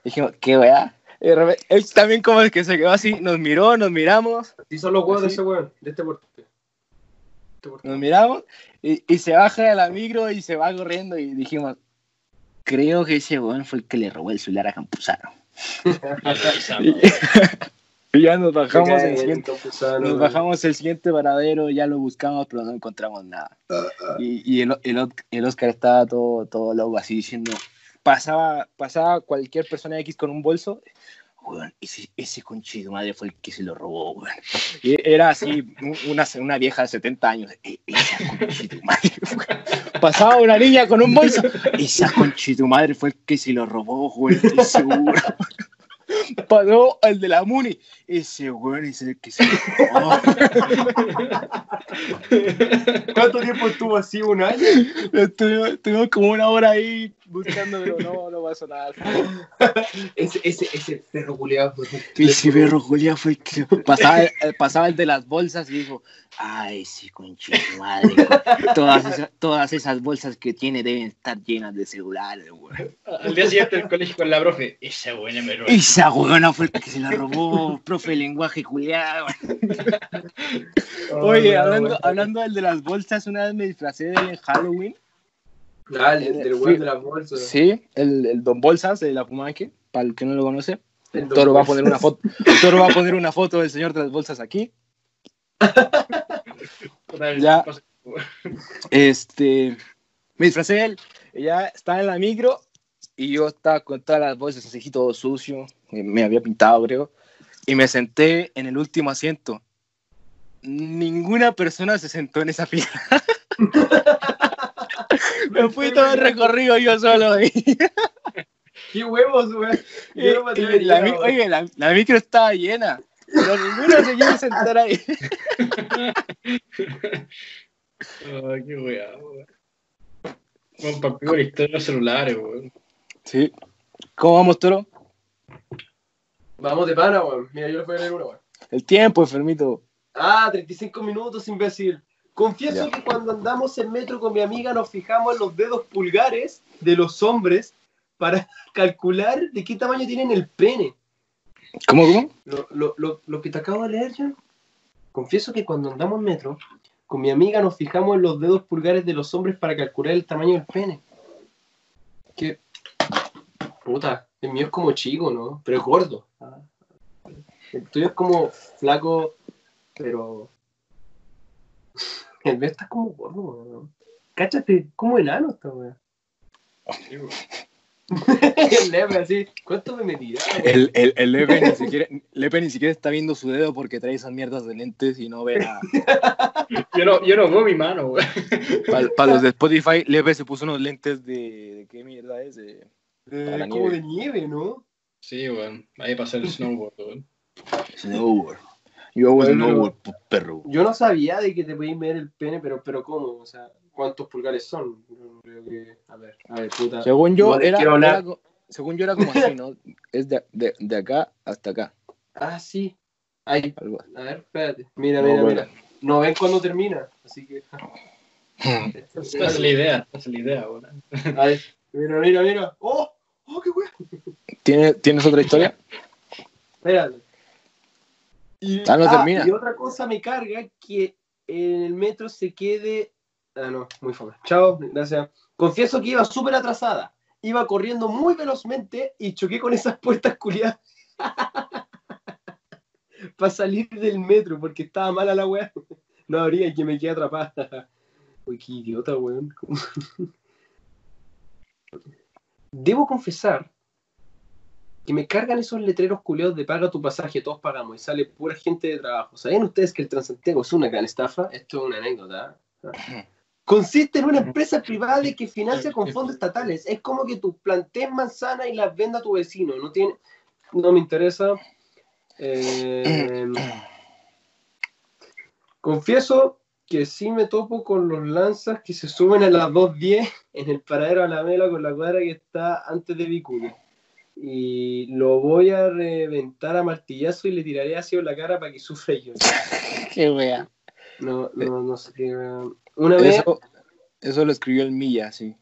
dijimos, ¿qué weá? Y de repente, él también como que se quedó así, nos miró, nos miramos, Sí son los huevos de ese weón, de este porte. Nos miramos y, y se baja de la micro y se va corriendo y dijimos, creo que ese weón fue el que le robó el celular a Campuzano. Y, ya nos bajamos el siguiente, nos bajamos el siguiente paradero, ya lo buscamos, pero no encontramos nada. Y, y el, el, el Oscar estaba todo, todo loco así diciendo, pasaba, pasaba cualquier persona X con un bolso, weón, ese, ese conchido madre fue el que se lo robó, weón. Era así, un- una, una vieja de 70 años, "E- esa conchido madre, weón". Pasaba una niña con un bolso, esa conchido madre fue el que se lo robó, weón. Pasó el de la Muni, ese weón es el que se lo. ¿Cuánto tiempo estuvo así? ¿Un año? Estuvimos, como una hora ahí buscando, pero no, no pasó nada. Ese, ese, ese perro culiado. Y si perro Julia fue el que pasaba, el- pasaba el de las bolsas y dijo, ay, sí, conchito madre. Todas esas, todas esas bolsas que tiene deben estar llenas de celulares, güey. Al día siguiente del colegio con la profe, esa buena me robó. Esa huevona fue el que se la robó, profe de lenguaje culiado. Oye, hablando, hablando del de las bolsas, una vez me disfracé de Halloween. Dale, del Fui- weón de las bolsas. Sí, el, el Don Bolsas de la Pumanque, para el que no lo conoce. El El Don toro va a poner una foto. El toro va a poner una foto del señor de las bolsas aquí. Ya. Este, me disfracé de él. Ella estaba en la micro y yo estaba con todas las bolsas así todo sucio. y Me había pintado, creo. Y me senté en el último asiento. Ninguna persona se sentó en esa fila. me fui todo el recorrido yo solo ahí. ¿Qué huevos, weón? Y- Yo no oye, la, la micro estaba llena. Pero ninguno se quiere sentar ahí. Ay, qué weón. Juan Papico, la historia de los celulares, weón. Sí. ¿Cómo vamos, Toro? Vamos de pana, weón. Mira, yo les voy a leer una, weón. El tiempo, enfermito. Ah, 35 minutos, imbécil. Confieso Ya. que cuando andamos en metro con mi amiga nos fijamos en los dedos pulgares de los hombres para calcular de qué tamaño tienen el pene. ¿Cómo, cómo? Lo, lo- lo- lo que te acabo de leer ya. Confieso que cuando andamos en metro, con mi amiga nos fijamos en los dedos pulgares de los hombres para calcular el tamaño del pene. Que. Puta, el mío es como chico, ¿no? Pero es gordo. El tuyo es como flaco, pero. El mío está como gordo, ¿no? Cáchate, como enano esta weá. El Lepe así, ¿cuánto me metirá? El, el, el Lepe, ni siquiera, Lepe ni siquiera está viendo su dedo porque trae esas mierdas de lentes y no ve nada. Yo no, yo no veo mi mano, weón. Para los de Spotify, Lepe se puso unos lentes de. ¿De qué mierda es? De- La como nieve. de nieve, ¿no? Sí, weón. Ahí hacer el snowboard, weón. Snowboard. Yo hago snowboard, pu- perro. Yo no sabía de que te podías ver el pene, pero, pero ¿cómo? O sea, ¿cuántos pulgares son? Yo no creo que... A ver, a ver, puta. Según yo, era, quiero hablar- era según yo era como así, ¿no? Es de, de, de acá hasta acá. Ah, sí. Ay, Algo. a ver, espérate. Mira, No, mira, bueno. mira. No ven cuándo termina, así que... Esta es la idea, esta es la idea, weón. A ver, mira, mira, mira. ¡Oh! ¡Oh, qué wea! ¿Tiene- ¿Tienes otra historia? Espérate. Y, Ah, no termina. Y otra cosa me carga que en el metro se quede. Ah, no, muy fome. Chao, gracias. Confieso que iba súper atrasada. Iba corriendo muy velozmente y choqué con esas puertas culiadas. Para salir del metro porque estaba mala la weá. No habría y que me quedé atrapada. Uy, qué idiota, weón. Debo confesar que me cargan esos letreros culeados de paga tu pasaje, todos pagamos y sale pura gente de trabajo. ¿Saben ustedes que el Transantiago es una gran estafa? Esto es una anécdota. ¿eh? Consiste en una empresa privada que financia con fondos estatales. Es como que tú plantees manzana y las venda a tu vecino. No tiene, no me interesa. Eh, confieso que sí me topo con los lanzas que se suben a las 2.10 en el paradero a la mela con la cuadra que está antes de Vicuña. Y lo voy a reventar a martillazo y le tiraré ácido en la cara para que sufra yo. Qué wea. No, no, no sé qué. wea. Una vez. Eso, eso lo escribió el Milla, sí.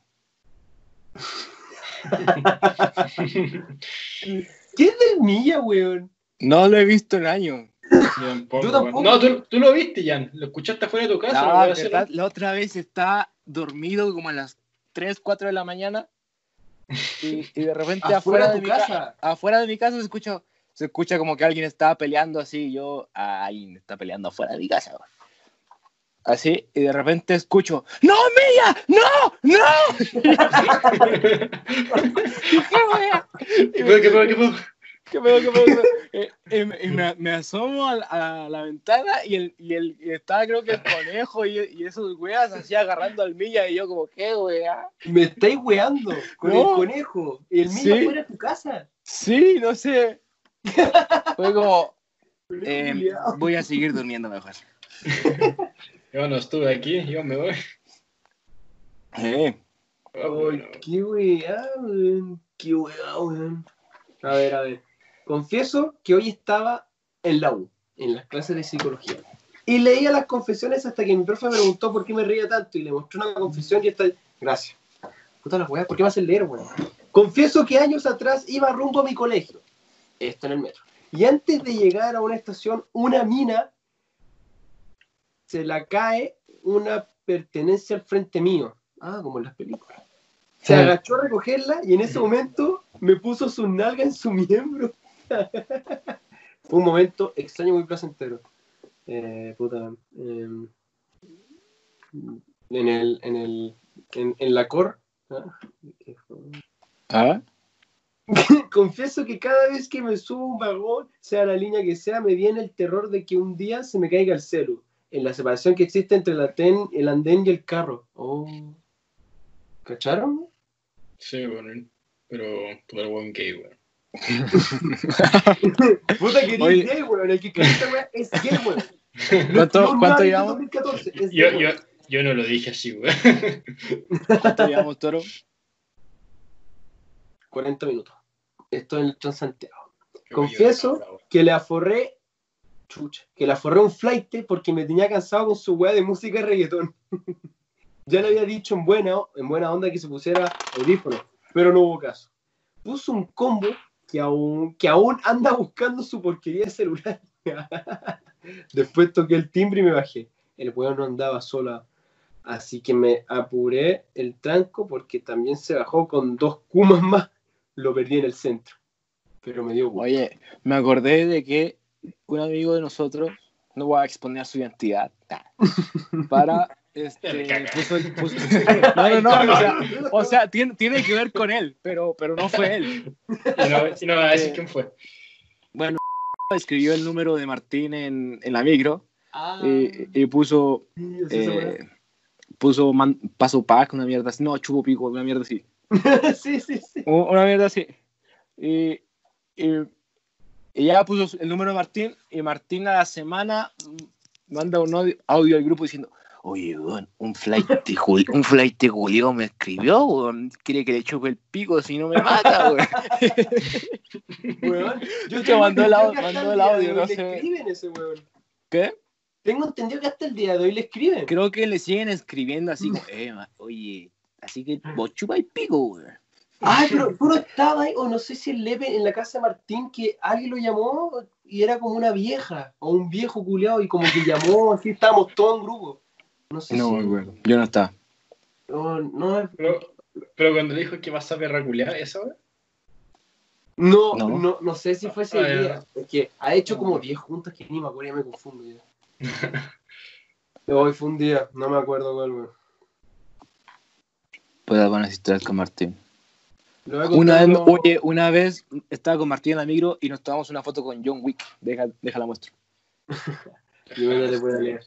¿Qué es del Milla, weón? No lo he visto en años. Yo tampoco. No, tú, tú lo viste, Jan. Lo escuchaste afuera de tu casa. No, verdad, la otra vez estaba dormido como a las 3, 4 de la mañana y, y de repente Afuera afuera, de mi ca- casa. afuera de mi casa se escucha, se escucha como que alguien estaba peleando así y yo, alguien está peleando afuera de mi casa. güey. Así, y de repente escucho, ¡No, Milla! ¡No! ¡No! ¿Qué fue, qué fue, qué fue? ¿Qué pedo, qué pedo, qué pedo? Eh, eh, me- y me, me asomo a, la- a la ventana y, el, y, el, y estaba creo que el conejo y, y esos weas así agarrando al milla y yo como, ¿qué wea? Me estáis weando con No. el conejo. El Milla Sí. fuera de tu casa. Sí, no sé. Fue como, eh, voy a seguir durmiendo mejor. Yo no estuve aquí, yo me voy. Eh, Ay, bueno. qué weá, weón. Qué weá, weón. A ver, a ver. Confieso que hoy estaba en la U, en las clases de psicología. Y leía las confesiones hasta que mi profe me preguntó por qué me reía tanto y le mostró una confesión y está. Gracias. Puta la weá, ¿por qué me hacen leer, weón? Confieso que años atrás iba rumbo a mi colegio. Esto en el metro. Y antes de llegar a una estación, una mina se la cae una pertenencia al frente mío. Ah, como en las películas. Se Sí. agachó a recogerla y en ese momento me puso su nalga en su miembro. Fue un momento extraño, muy placentero. Eh, puta. em, en el. En, el en, en la cor. ah. ¿Ah? Confieso que cada vez que me subo a un vagón, sea la línea que sea, me viene el terror de que un día se me caiga el celu. En la separación que existe entre el andén, el andén y el carro. Oh. ¿Cacharon? Sí, bueno. Pero eres buen gay, weón. Puta que Oye. eres gay, weón. El que cree esta weá es gay, weón. ¿Cuánto, No, cuánto llevamos? 2014, es Yo, gay, yo, yo no lo dije así, weón. ¿Cuánto llevamos, Toro? 40 minutos. Esto en el Transantiago. Confieso que le aforré Chucha. Que la forré un flight porque me tenía cansado con su weá de música y reggaetón. ya le había dicho en buena, en buena onda que se pusiera audífono, pero no hubo caso. Puso un combo que aún, que aún anda buscando su porquería de celular. Después toqué el timbre y me bajé. El weón no andaba sola. Así que me apuré el tranco porque también se bajó con dos kumas más. Lo perdí en el centro. Pero me dio gusto. Oye, me acordé de que un amigo de nosotros, no voy a exponer su identidad, para este, puso, puso- no, no, no, o sea, o sea, tiene, tiene que ver con él, pero, pero no fue él. No, no va a decir quién fue. Bueno, escribió el número de Martín en, en la micro Ah, y, y puso, sí, eh, puso man- paso pack, una mierda así, no, chupo pico, una mierda así. sí, sí, sí. Una mierda así. Y, y, y ya puso el número de Martín y Martín a la semana manda un audio, audio al grupo diciendo, oye, weón, un flight de Jul- un flight de Julio me escribió, weón, quiere que le chupe el pico si no me mata, weón. Weón, yo tengo mandó el entendido au- que hasta mandó el audio, no le sé. escriben ese weón. ¿Qué? Tengo entendido que hasta el día de hoy le escriben. Creo que le siguen escribiendo así como, eh, oye, así que vos chupa el pico, weón. Ay, pero tú no estabas ahí, o no sé si el Lepe en la casa de Martín, que alguien lo llamó y era como una vieja, o un viejo culiado, y como que llamó, así estábamos todos en grupo. No sé No si. acuerdo. Yo no estaba. No, no, Pero, pero cuando le dijo que vas a perra culiada, ¿esa hora? no, No. no, no sé si fue ese Ah, día. Es que ha hecho como 10 juntas que ni me acuerdo, ya me confundo ya. Hoy fue un día, no me acuerdo cuál, weón. Pues van a historias con Martín. Lo voy a Una vez, oye, una vez estaba con Martín en la micro y nos tomamos una foto con John Wick. Deja, deja la muestra. Yo voy a leer.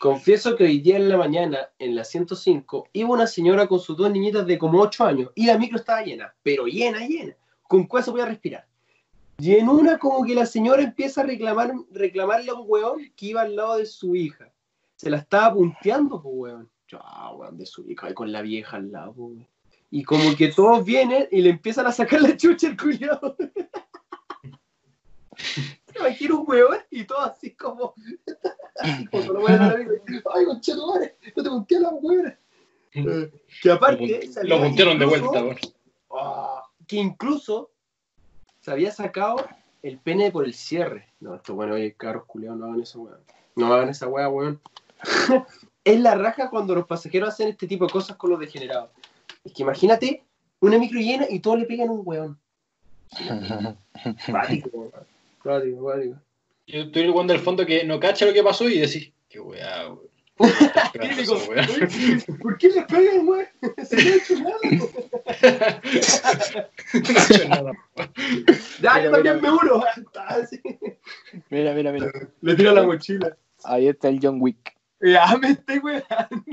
Confieso que hoy día en la mañana, en la 105, iba una señora con sus dos niñitas de como 8 años y la micro estaba llena, pero llena, llena. ¿Con cuál se podía respirar? Y en una como que la señora empieza a reclamar, reclamarle a un weón que iba al lado de su hija. Se la estaba punteando, pues weón. Yo, ah, weón, de su hija, con la vieja al lado, pues, weón. Y como que todos vienen y le empiezan a sacar la chucha al culiado. Se imagina un weón y todo así como. así. Ay, conchetumare, no te punteé a la weón. Que aparte. Lo, lo puntearon de vuelta, weón. Ah, que incluso se había sacado el pene por el cierre. No, esto bueno, oye, carros culiados, no hagan esa weá. No hagan esa weá, weón. es la raja cuando los pasajeros hacen este tipo de cosas con los degenerados. Es que imagínate una micro llena y todos le pegan un weón. Práctico, weón. Práctico. Yo estoy el weón del fondo que no cacha lo que pasó y decís, qué weá, weón. ¿Por qué le pegan, weón? Se le ha hecho nada. No ha hecho nada. Ya, yo también me uno. Así. Mira, mira, mira. Le tiro la mochila. Ahí está el John Wick. Ya me estoy weando.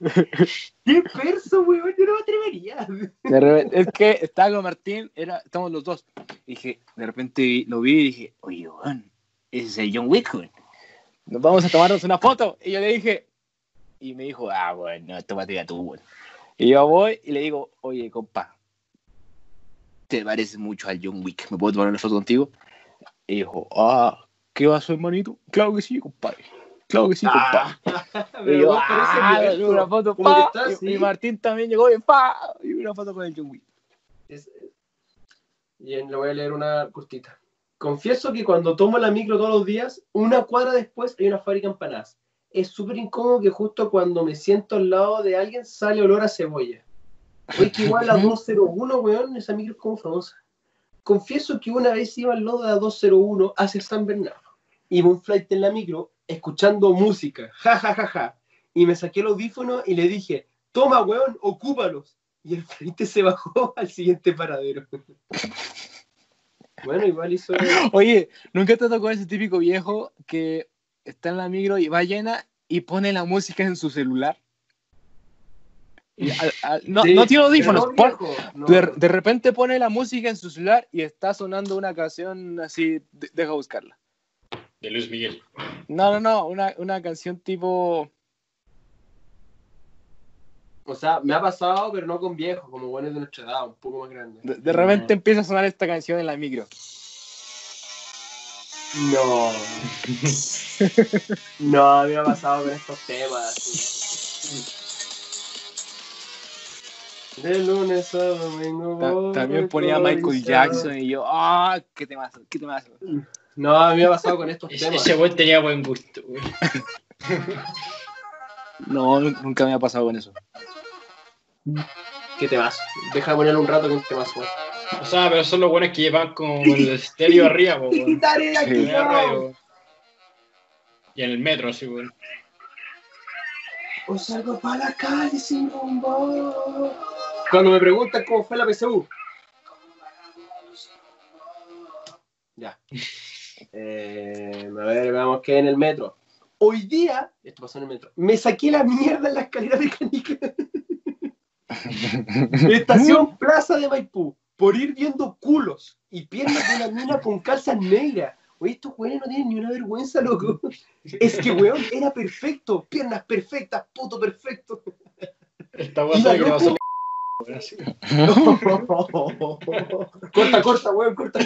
Qué perso, weón. Yo no me atrevería. De repente- es que estaba con Martín, era, estamos los dos. Dije, de repente lo vi y dije, oye, weón, ese es el John Wick, weón. Nos vamos a tomarnos una foto. Y yo le dije, y me dijo, ah, bueno, tómate ya tú, weón. Y yo voy y le digo, oye, compa, te pareces mucho al John Wick, ¿me puedo tomar una foto contigo? Y dijo, ah, ¿qué pasó, hermanito? Claro que sí, compadre. Claro que sí, compadre. Pero y yo, ah, muerto. una foto, pa. estás Y, así. y Martín también llegó y pa. Y una foto con el John Wick. Es- Bien, le voy a leer una cortita. Confieso que cuando tomo la micro todos los días, una cuadra después hay una fábrica de empanadas. Es súper incómodo que justo cuando me siento al lado de alguien sale olor a cebolla. Oye, que igual la 201, weón, esa micro es como famosa. Confieso que una vez iba al lado de la 201 hacia San Bernardo. Iba un flight en la micro escuchando música, ja, ja, ja, ja. Y me saqué el audífono y le dije, toma, weón, ocúpalos. Y el flight se bajó al siguiente paradero. bueno, igual hizo... Oye, ¿nunca te tocó ese típico viejo que está en la micro y va llena y pone la música en su celular? Y al- al- no, Sí, no tiene audífonos. no, pon- viejo, no. de, de repente pone la música en su celular y está sonando una canción así. de- deja buscarla. De Luis Miguel. No, no, no. Una, una canción tipo. O sea, me ha pasado, pero no con viejos, como buenos de nuestra edad, un poco más grandes. De, de repente empieza a sonar esta canción en la micro. No. No, me ha pasado con estos temas. De lunes a domingo. Ta- También ponía Michael. Jackson y yo, ah, qué temazo, qué temazo. No, a mí me ha pasado con estos Ese, temas. ese güey tenía buen gusto, güey. No, nu- nunca me ha pasado con eso. ¿Qué temazo? Deja de ponerlo un rato con temazo. O sea, pero son los buenos que llevan como el estéreo arriba, güey. Güey. Y en el metro, así, güey. O salgo para la calle sin rumbo. Cuando me preguntan cómo fue la PSU. Ya. Eh, a ver, veamos qué en el metro. Hoy día, esto pasó en el metro, me saqué la mierda en la escalera mecánica. Estación Plaza de Maipú, por ir viendo culos y piernas de una mina con calzas negras. Oye, estos güeyes no tienen ni una vergüenza, loco. Es que, weón, era perfecto. Piernas perfectas, puto perfecto. Esta la sabe que pasó corta, corta, weón, corta.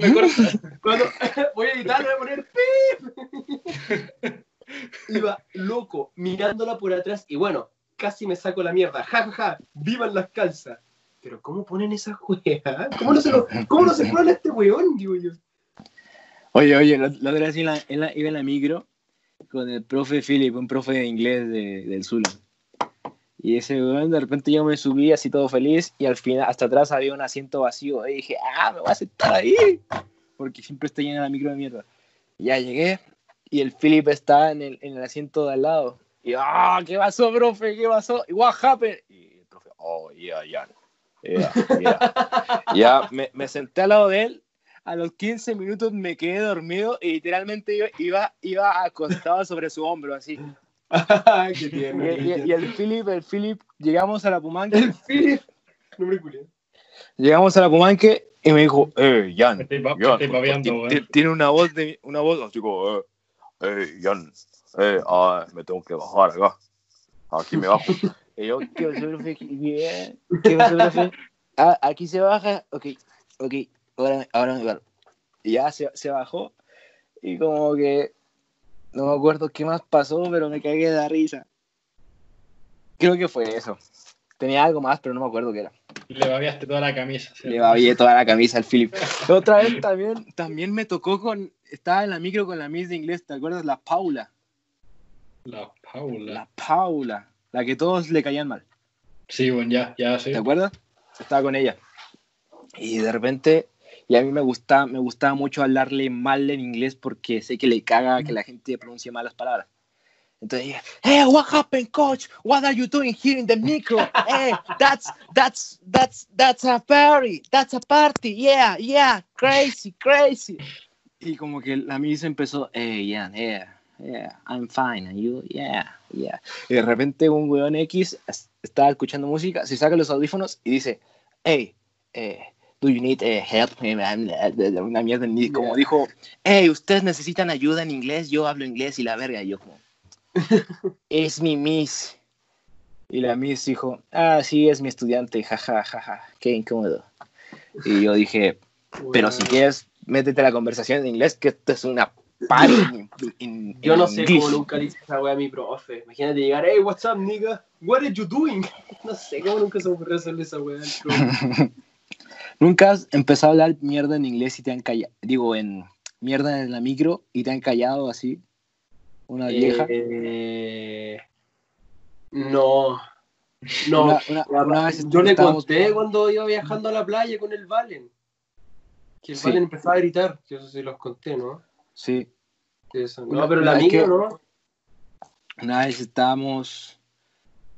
Me corta. Cuando voy a editar, voy a poner pip. Iba loco, mirándola por atrás y bueno, casi me saco la mierda. Ja, ja, ja, vivan las calzas. Pero ¿cómo ponen esas weas? ¿Cómo no se lo, cómo no se ponen a este weón, digo yo? Oye, oye, la, la otra vez en la- en la- iba en la micro con el profe Philip, un profe de inglés de- del Zula. Y ese weón, de repente yo me subí así todo feliz y al final, hasta atrás había un asiento vacío. Y dije, ah, me voy a sentar ahí. Porque siempre está llena la micro de mierda. Y ya llegué y el Philip está en el, en el asiento de al lado. Y, ah, ¿qué pasó, profe? ¿Qué pasó? Y, what happened? Y el profe, oh, yeah, yeah. Yeah, yeah. ya me, me senté al lado de él a los 15 minutos me quedé dormido y literalmente yo iba, iba acostado sobre su hombro, así. Qué Y, tierno. y- y el Philip, el Philip, llegamos a la Pumanque, El Philip. No me culé. llegamos a la Pumanque y me dijo, eh, Jan, Me estoy me babeando, tiene una voz, de, una voz así como, eh, eh, Jan, eh, ah, me tengo que bajar acá, aquí me bajo. Y yo, ¿qué pasó, profe? ¿Qué- Bien. ¿Qué pasó, profe? Ah, aquí se baja, ok, ok, ahora, ahora me paro. Y ya se, se bajó y como que no me acuerdo qué más pasó, pero me cagué de la risa. Creo que fue eso. Tenía algo más, pero no me acuerdo qué era. Le babeaste toda la camisa. ¿sí? Le babié toda la camisa al Philip. Otra vez también, también me tocó con. Estaba en la micro con la Miss de inglés, ¿te acuerdas? La Paula. La Paula. La Paula. La que todos le caían mal. Sí, bueno, ya, ya, sí. ¿Te acuerdas? Estaba con ella. Y de repente, y a mí me gusta, me gustaba mucho hablarle mal en inglés porque sé que le caga que la gente pronuncie malas palabras. Entonces hey, what happened, coach? What are you doing here in the micro? Hey, that's, that's, that's, that's a party, that's a party, yeah, yeah, crazy, crazy. Y como que la misa empezó, hey, yeah, yeah, yeah, I'm fine, and you, yeah, yeah. Y de repente un weón X es- estaba escuchando música, se saca los audífonos y dice, hey, eh, do you need eh, help? Una mierda, ni- como Yeah. dijo, hey, ustedes necesitan ayuda en inglés, yo hablo inglés y la verga, y yo como, es mi miss. Y la miss dijo, ah, sí, es mi estudiante, jaja, jaja, qué incómodo. Y yo dije, pero si quieres, métete a la conversación en inglés, que esto es una party in- in- Yo no in sé English". cómo nunca le hice esa wea a mi profe. Imagínate llegar, hey, what's up, nigga? What are you doing? No sé cómo nunca se me ocurrió hacerle esa wea al profe. ¿Nunca has empezado a hablar mierda en inglés y te han callado? Digo, en mierda en la micro y te han callado así. Una vieja. Eh, no. No. Una- una- una vez yo le conté cuando iba viajando a la playa con el Valen. Que el Sí. Valen empezaba a gritar. Que eso sí los conté, ¿no? Sí. Eso. No, pero la micro, que- ¿no? Una vez estábamos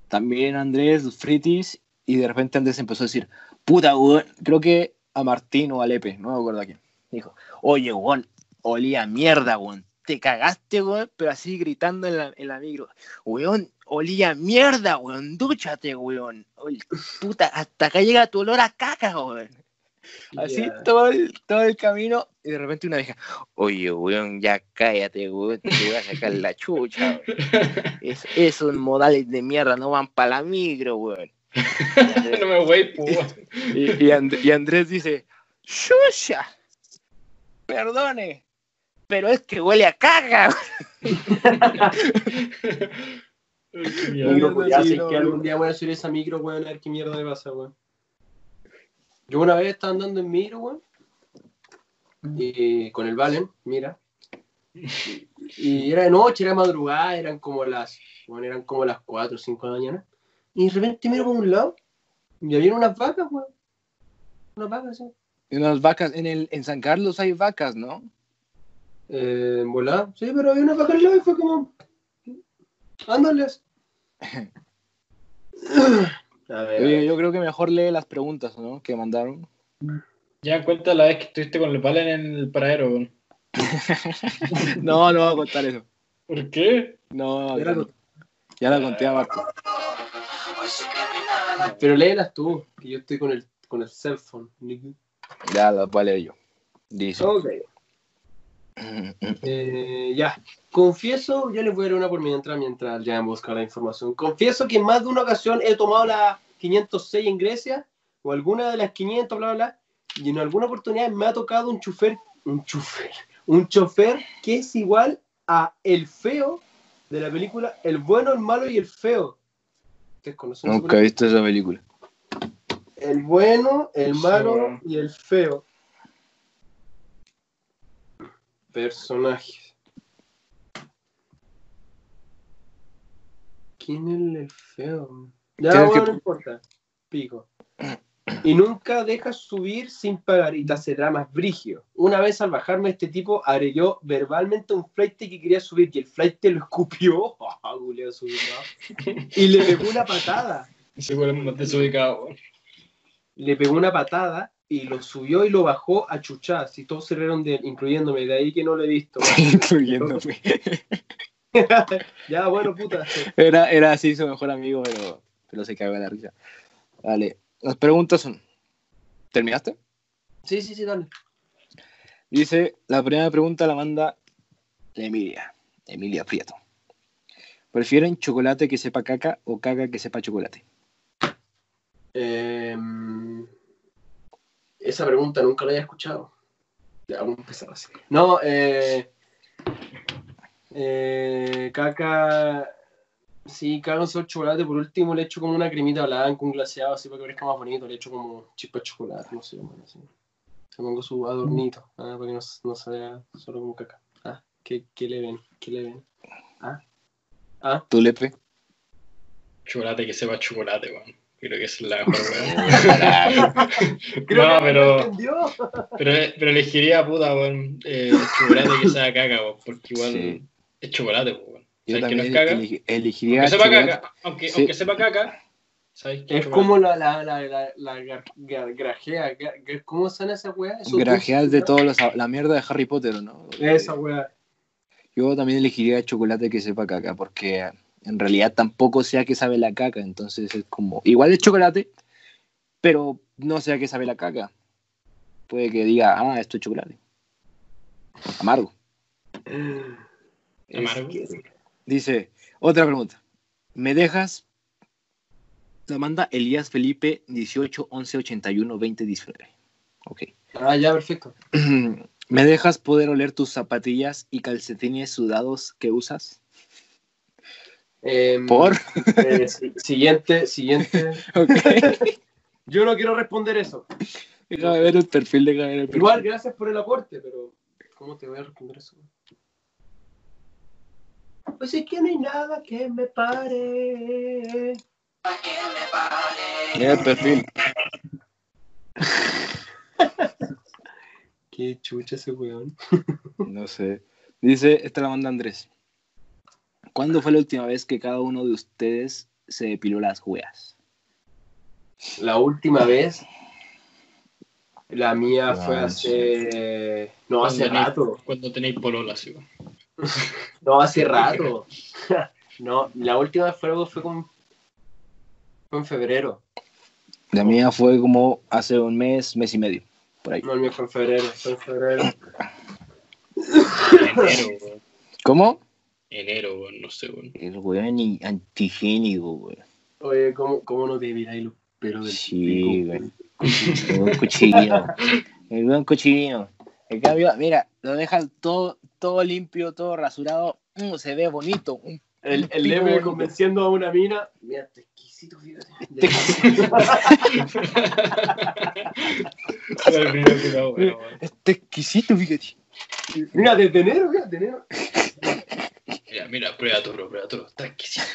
también Andrés, los fritis, y de repente Andrés empezó a decir, puta, weón, creo que a Martín o a Lepe, no me acuerdo a quién. Dijo, oye, weón, olía mierda, weón. Te cagaste, weón, pero así gritando en la, en la micro. Weón, olía mierda, weón, dúchate, weón. Puta, hasta acá llega tu olor a caca, weón. Así todo, el, todo el camino, y de repente una vieja, oye, weón, ya cállate, weón, te voy a sacar la chucha, weón. Es, esos modales de mierda no van para la micro, weón. no me voy, pues. Y, y And- y Andrés dice, ¡Shusha! perdone, pero es que huele a caga. Micro, ya sé que algún día voy a subir esa micro, weón, a ver qué mierda me pasa, weón. Yo una vez estaba andando en micro, weón, y con el Valen, mira. Y, y era de noche, era de madrugada, eran como las, bueno, eran como las 4 o 5 de la mañana. Y de repente miro por un lado y había unas vacas, weón. Unas vacas, sí. Y unas vacas, en, el, en San Carlos hay vacas, ¿no? Eh, en volada, sí, pero había unas vacas al lado y fue como. Ándales. A ver, a Oye, ver. yo creo que mejor lee las preguntas, ¿no? Que mandaron. Ya en cuenta la vez que estuviste con el Valen en el paradero, weón. No, no voy a contar eso. ¿Por qué? No, Ya la- ya la conté abajo. Pero léelas tú, que yo estoy con el, con el cell phone. Ya la voy a leer yo. Dice. Ok. Eh, ya. Confieso, ya les voy a leer una por mientras, mientras ya buscar la información. Confieso que en más de una ocasión he tomado la 506 en Grecia, o alguna de las 500, bla, bla, bla, y en alguna oportunidad me ha tocado un chofer, un chofer, un chofer que es igual a el feo de la película El bueno, el malo y el feo. ¿Ustedes conocen Nunca he visto esa película. El bueno, el malo y el feo. Personajes. ¿Quién es el feo? Ya, bueno, que- no importa. Pico. Y nunca dejas subir sin pagar y te hace dramas brigio. Una vez al bajarme este tipo agregó verbalmente un flight que quería subir y el flight lo escupió. Ah, y le pegó una patada. Desubicado, weón. le pegó una patada y lo subió y lo bajó a chuchas y todos se rieron de él, incluyéndome, de ahí que no lo he visto. Incluyéndome. ya, bueno, puta. Era, era así su mejor amigo, pero, pero se cagó la risa. Vale, las preguntas son: ¿Terminaste? Sí, sí, sí, dale. Dice: La primera pregunta la manda la Emilia, Emilia Prieto. ¿Prefieren chocolate que sepa caca o caca que sepa chocolate? Em, esa pregunta nunca la había escuchado. Ya, vamos a empezar así. No, eh, eh, caca. Sí, sabor a chocolate. Por último, le echo como una cremita blanca, un glaseado, así para que parezca más bonito. Le echo como chispa de chocolate, no sé, bueno, así. Se pongo su adornito, ah, para que no, no se vea solo como caca. Ah, ¿qué, qué le ven? ¿Qué le ven? Ah, ah. ¿Tú, Lepe? Chocolate que sepa chocolate, weón. Creo que es la mejor, weón. Creo no, que pero, pero, pero elegiría, puta, weón, eh, chocolate que sea caca, weón. Porque igual Sí. es chocolate, weón. Yo ¿Sabes que no también elegiría Aunque sepa chocolate. caca, aunque, Sí. aunque sepa caca, ¿sabes qué Es chocolate? como la, la, la, la, la gar- gar- grajea. gar- ¿Cómo suena esa weá? Esos Grajeas de todos los... La mierda de Harry Potter, ¿no? Esa weá. Yo también elegiría chocolate que sepa caca, porque en realidad tampoco sé a qué sabe la caca, entonces es como... Igual es chocolate, pero no sé a qué sabe la caca. Puede que diga, ah, esto es chocolate. Amargo. Amargo. Es que- Dice, otra pregunta. ¿Me dejas? La manda Elías Felipe 18 11 81 20 19. Ok. Ah, ya, perfecto. ¿Me dejas poder oler tus zapatillas y calcetines sudados que usas? Em, ¿Por? eh, si- siguiente, siguiente. Ok. Yo no quiero responder eso. Déjame ver el perfil, déjame ver el perfil. Igual, gracias por el aporte, pero ¿cómo te voy a responder eso? Pues es que no hay nada que me pare. Mira el perfil. Qué chucha ese weón. No sé. Dice, esta la manda Andrés. ¿Cuándo fue la última vez que cada uno de ustedes se depiló las hueas? La última vez, la mía Ah, fue hace. No, hace rato. Cuando tenéis polola, sí. No, hace rato. No, la última vez fue algo fue como. Fue en febrero. La mía fue como hace un mes, mes y medio, por ahí. No, el mío fue en febrero. Fue en febrero. Enero. ¿Cómo? Enero, weón, no sé, weón. El weón antigénico, weón. Oye, ¿cómo, cómo no te miráis los pelos del Sí, pico? güey. El weón cochino. El weón cochino. En cambio, mira, lo dejan todo, todo limpio, todo rasurado, mm, se ve bonito. un- El, el leve bonito. convenciendo a una mina. Mira, este exquisito, fíjate. Este exquisito, fíjate. Mira, desde enero, mira, de enero. Mira, mira, prueba toro, prueba toro. Está exquisito.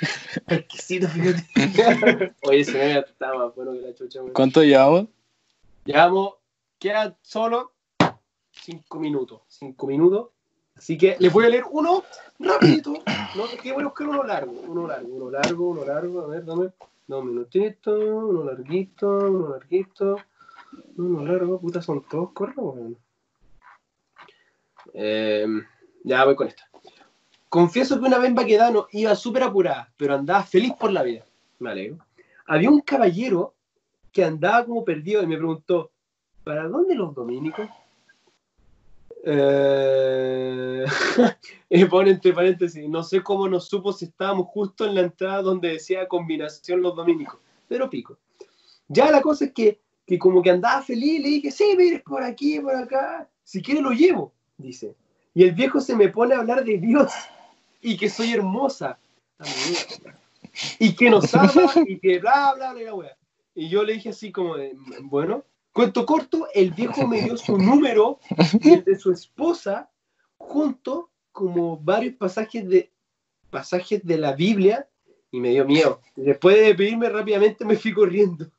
Exquisito, fíjate. Oye, ese meme está más bueno que la chucha, weón. ¿Cuánto llevamos? Llevamos, quedan solo cinco minutos. Cinco minutos. Así que les voy a leer uno rapidito. No, es que voy a buscar uno largo. Uno largo, uno largo, uno largo. A ver, dame dos minutitos. Uno larguito, uno larguito. Uno largo. Puta, son todos cortos, weón. Eh, ya voy con esta. Confieso que una vez en Baquedano iba súper apurada, pero andaba feliz por la vida. Me alegro. Había un caballero que andaba como perdido y me preguntó, ¿para dónde los dominicos? Eh... y pone entre paréntesis, no sé cómo nos supo si estábamos justo en la entrada donde decía combinación los dominicos, pero pico. Ya la cosa es que, que como que andaba feliz, le dije, sí, mires por aquí, por acá, si quiere lo llevo, dice. Y el viejo se me pone a hablar de Dios y que soy hermosa. Y que nos ama y que bla, bla, bla, bla. Y yo le dije así como, bueno, cuento corto, el viejo me dio su número y el de su esposa, junto como varios pasajes de, pasajes de la Biblia, y me dio miedo. Después de pedirme rápidamente me fui corriendo.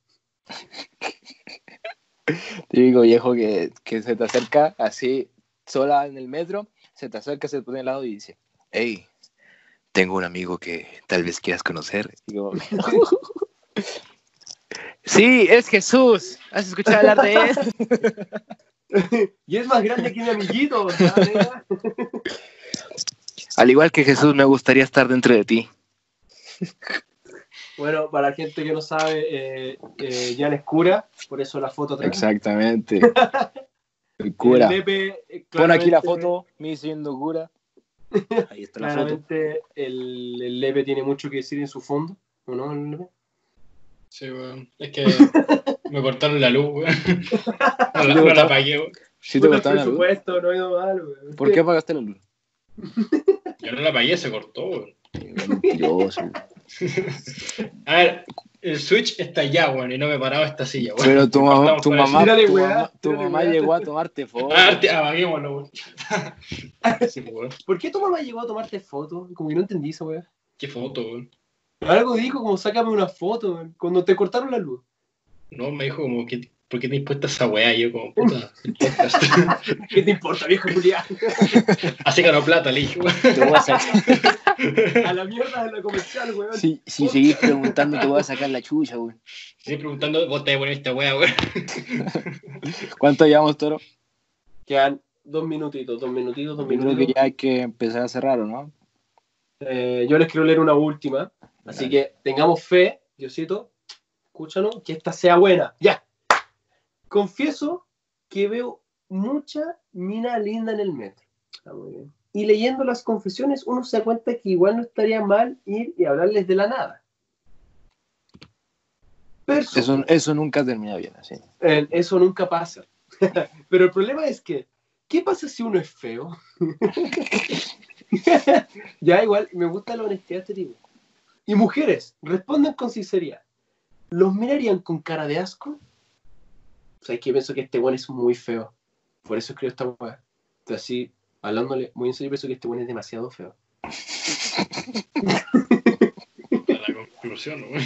Típico viejo que, que se te acerca así, sola en el metro, se te acerca, se te pone al lado y dice, hey, tengo un amigo que tal vez quieras conocer. Y como, sí, es Jesús. ¿Has escuchado hablar de él? y es más grande que mi amiguito. Al igual que Jesús, me gustaría estar dentro de ti. Bueno, para la gente que no sabe, eh, eh, Jan es cura, por eso la foto atrás. Exactamente. El cura. El Lepe, eh, Pon aquí la foto, me siendo cura. Ahí está la foto. Claramente el, el Lepe tiene mucho que decir en su fondo, ¿o no? el Lepe? Sí, weón. Es que me cortaron la luz, weón. No la, no la apagué, weón. Si te Puta, cortaron la luz. presupuesto, no ha ido mal, weón. ¿Por qué apagaste la luz? Yo no la apagué, se cortó, weón. Mentiroso. A ver, el Switch está allá, weón, y no me he parado esta silla, weón. Pero tu mamá, tu por mamá, tu weá, mamá, tu mamá weá. llegó a tomarte fotos. Ah, apaguémoslo, weón. Sí, weón. ¿Por qué tu mamá llegó a tomarte fotos? Como que no entendí eso, weón. Qué foto, weón. Algo dijo como sácame una foto, weón, cuando te cortaron la luz. No, me dijo como que, ¿por qué te puesta esa weá? Y yo como, puta. ¿Qué te importa, viejo Julián? Así ganó plata, le dije, weón. Te voy a sacar- A la mierda de la comercial, weón. Si, si seguís preguntando, te voy a sacar la chucha, güey. Estoy preguntando, vos te voy a poner esta weá, weón. ¿Cuánto llevamos, Toro? Quedan dos minutitos, dos minutitos, dos Yo creo minutitos. que ya hay que empezar a cerrar, ¿o ¿no? Eh, yo les quiero leer una última. Así Dale. que tengamos fe, Diosito, escúchanos, que esta sea buena. Ya. Confieso que veo mucha mina linda en el metro. Está muy bien. Y leyendo las confesiones, uno se da cuenta que igual no estaría mal ir y hablarles de la nada. Perso, Eso, eso nunca termina bien, así. eh, eso nunca pasa. Pero el problema es que, ¿qué pasa si uno es feo? ya igual, me gusta la honestidad de este tipo. Y mujeres, respondan con sinceridad. ¿Los mirarían con cara de asco? O sea, es que pienso que este buen es muy feo. Por eso escribo esta weá. Entonces, así, hablándole muy en serio, pienso que este buen es demasiado feo. La conclusión, weón.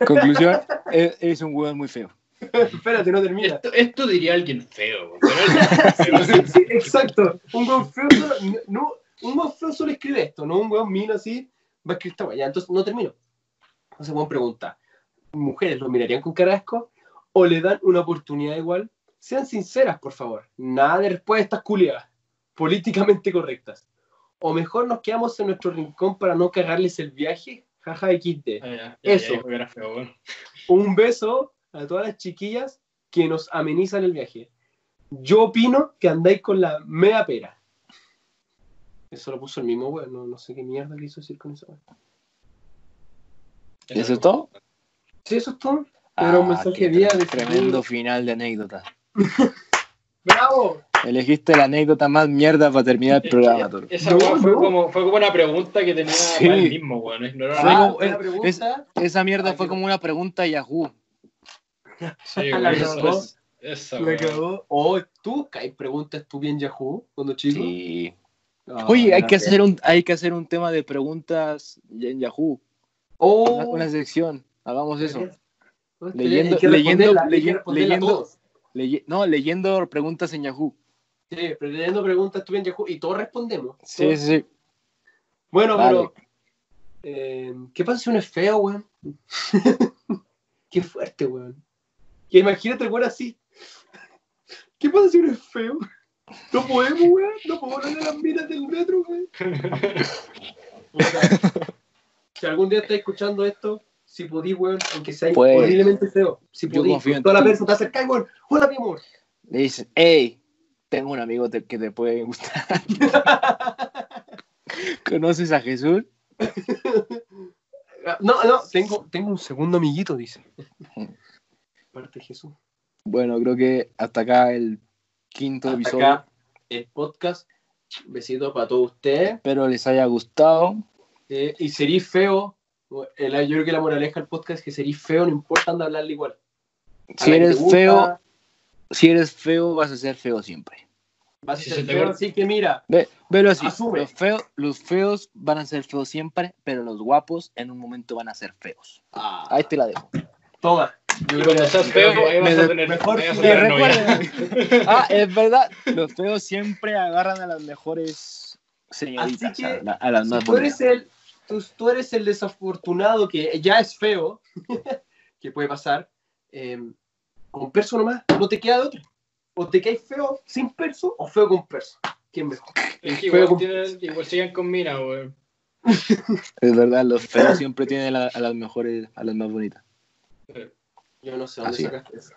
Conclusión, es, es un hueón muy feo. Espérate, no termina. Esto, esto diría alguien feo, weón. Pero alguien feo. Sí, exacto. Un weón feo solo, no, un weón feo solo escribe esto, no un weón mino así, va a escribir esta weá. Entonces, no termino. Entonces, weón pregunta, ¿mujeres lo mirarían con cara de asco o le dan una oportunidad igual? Sean sinceras, por favor. Nada de respuestas culiadas, políticamente correctas. O mejor nos quedamos en nuestro rincón para no cagarles el viaje. Jaja XD. Ah, ya, ya, Eso. ya que feo. Un beso a todas las chiquillas que nos amenizan el viaje. Yo opino que andáis con la mea pera. Eso lo puso el mismo weón, no, no sé qué mierda quiso decir con eso. weón. ¿Eso es todo? Sí, eso es todo. Pero un mensaje tre- de Tremendo final de anécdota. ¡Bravo! Elegiste la anécdota más mierda para terminar el programa, Toro. Esa No, fue, no. como, fue como una pregunta que tenía Sí. él mismo, weón. No era Fue nada. como- una es- pregunta. Esa mierda Ay, fue como una pregunta Yahoo. Sí, La cagó. esa- Esa. Oh, ¿tú hay preguntas tú bien Yahoo cuando chico? Sí. Ah, Oye, hay que, hacer un, hay que hacer un tema de preguntas en Yahoo. Oh, Una, una sección. Hagamos eso. Ok, Leyendo- leyendo- leyendo- todos. Leye- no, leyendo preguntas en Yahoo. Sí, pero leyendo preguntas tú bien Yahoo y todos respondemos. Sí, Todos. sí, sí. Bueno, Dale. pero. eh, ¿Qué pasa si uno es feo, weón? Qué fuerte, weón. Que imagínate, weón, así. ¿Qué pasa si uno es feo? No podemos, weón. No podemos hablar de las minas del metro, weón. Si algún día estás escuchando esto, si podís, weón, aunque sea Pues, horriblemente feo, si podís, toda la persona te acercás, weón. Hola, mi amor. Le dicen, hey, tengo un amigo te- que te puede gustar. ¿Conoces a Jesús? No, no, tengo, tengo un segundo amiguito, dice. Parte de Jesús. Bueno, creo que hasta acá el quinto Hasta episodio. acá el podcast. Besito para todos ustedes. Espero les haya gustado. Eh, y serí feo. el- yo creo que la moraleja del podcast es que serí feo, no importa anda a hablarle igual. A Si eres gusta, feo, si eres feo, vas a ser feo siempre. vas a ser feo, así que mira, Ve, velo así. Los, feos, los feos van a ser feos siempre, pero los guapos en un momento van a ser feos. ah, Ahí te la dejo. toma. Yo Y creo cuando que- seas creo feo, ahí vas a tener, mejor vas a tener novia. Ah, es verdad. Los feos siempre agarran a las mejores señoritas, Así que, a, a las si más tú eres el, tú, tú eres el desafortunado que ya es feo, que puede pasar, eh, con perso nomás, no te queda de otra. O te caes feo sin perso o feo con perso. ¿Quién mejor? Es que Feo igual, con- tienen- igual siguen con mina, weón. Es verdad, los feos siempre tienen la- a las mejores, a las más bonitas. Yo no sé dónde Así es. sacaste eso.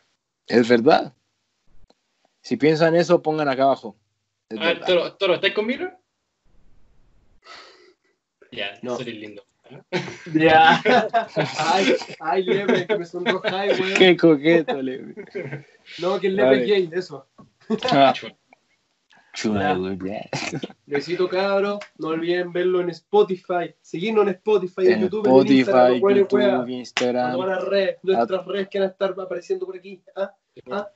Es verdad. Si piensan eso, pongan acá abajo. Es A ver, verdad. Toro, Toro, ¿estás con mina? Ya, No. eres lindo. Ya. ay, ay, Lepe, que me sonrojáis, weón. Qué coqueto, le. No, que el Lepe Vale. es gay, eso. Ah. Chula, ya. Besito, cabro. No olviden verlo en Spotify. Seguirnos en Spotify, en, En YouTube, en Instagram, Spotify, weón, y YouTube. A todas Instagram. las redes, nuestras redes que van a estar apareciendo por aquí. ¿ah? ¿Ah?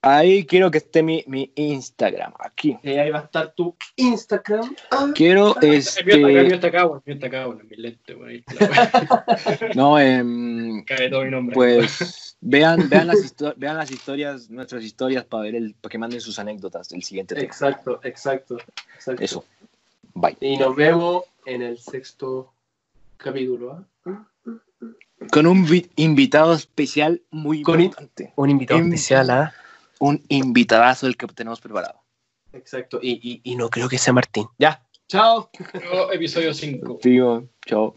Ahí quiero que esté mi, mi Instagram, aquí. Eh, ahí va a estar tu Instagram. Ah, Quiero mío este. No, em, Cabe todo mi nombre. pues vean, vean, las vean las historias, nuestras historias para ver el, para que manden sus anécdotas del siguiente tema. exacto, exacto, exacto. Eso. Bye. Y nos vemos en el sexto capítulo. ¿ah? Con un vi- invitado especial muy Con importante. Un invitado Em- especial, ¿ah? Un invitadazo el que tenemos preparado. Exacto. Y, y, y no creo que sea Martín. Ya. Chao. Episodio 5. Digo, chao.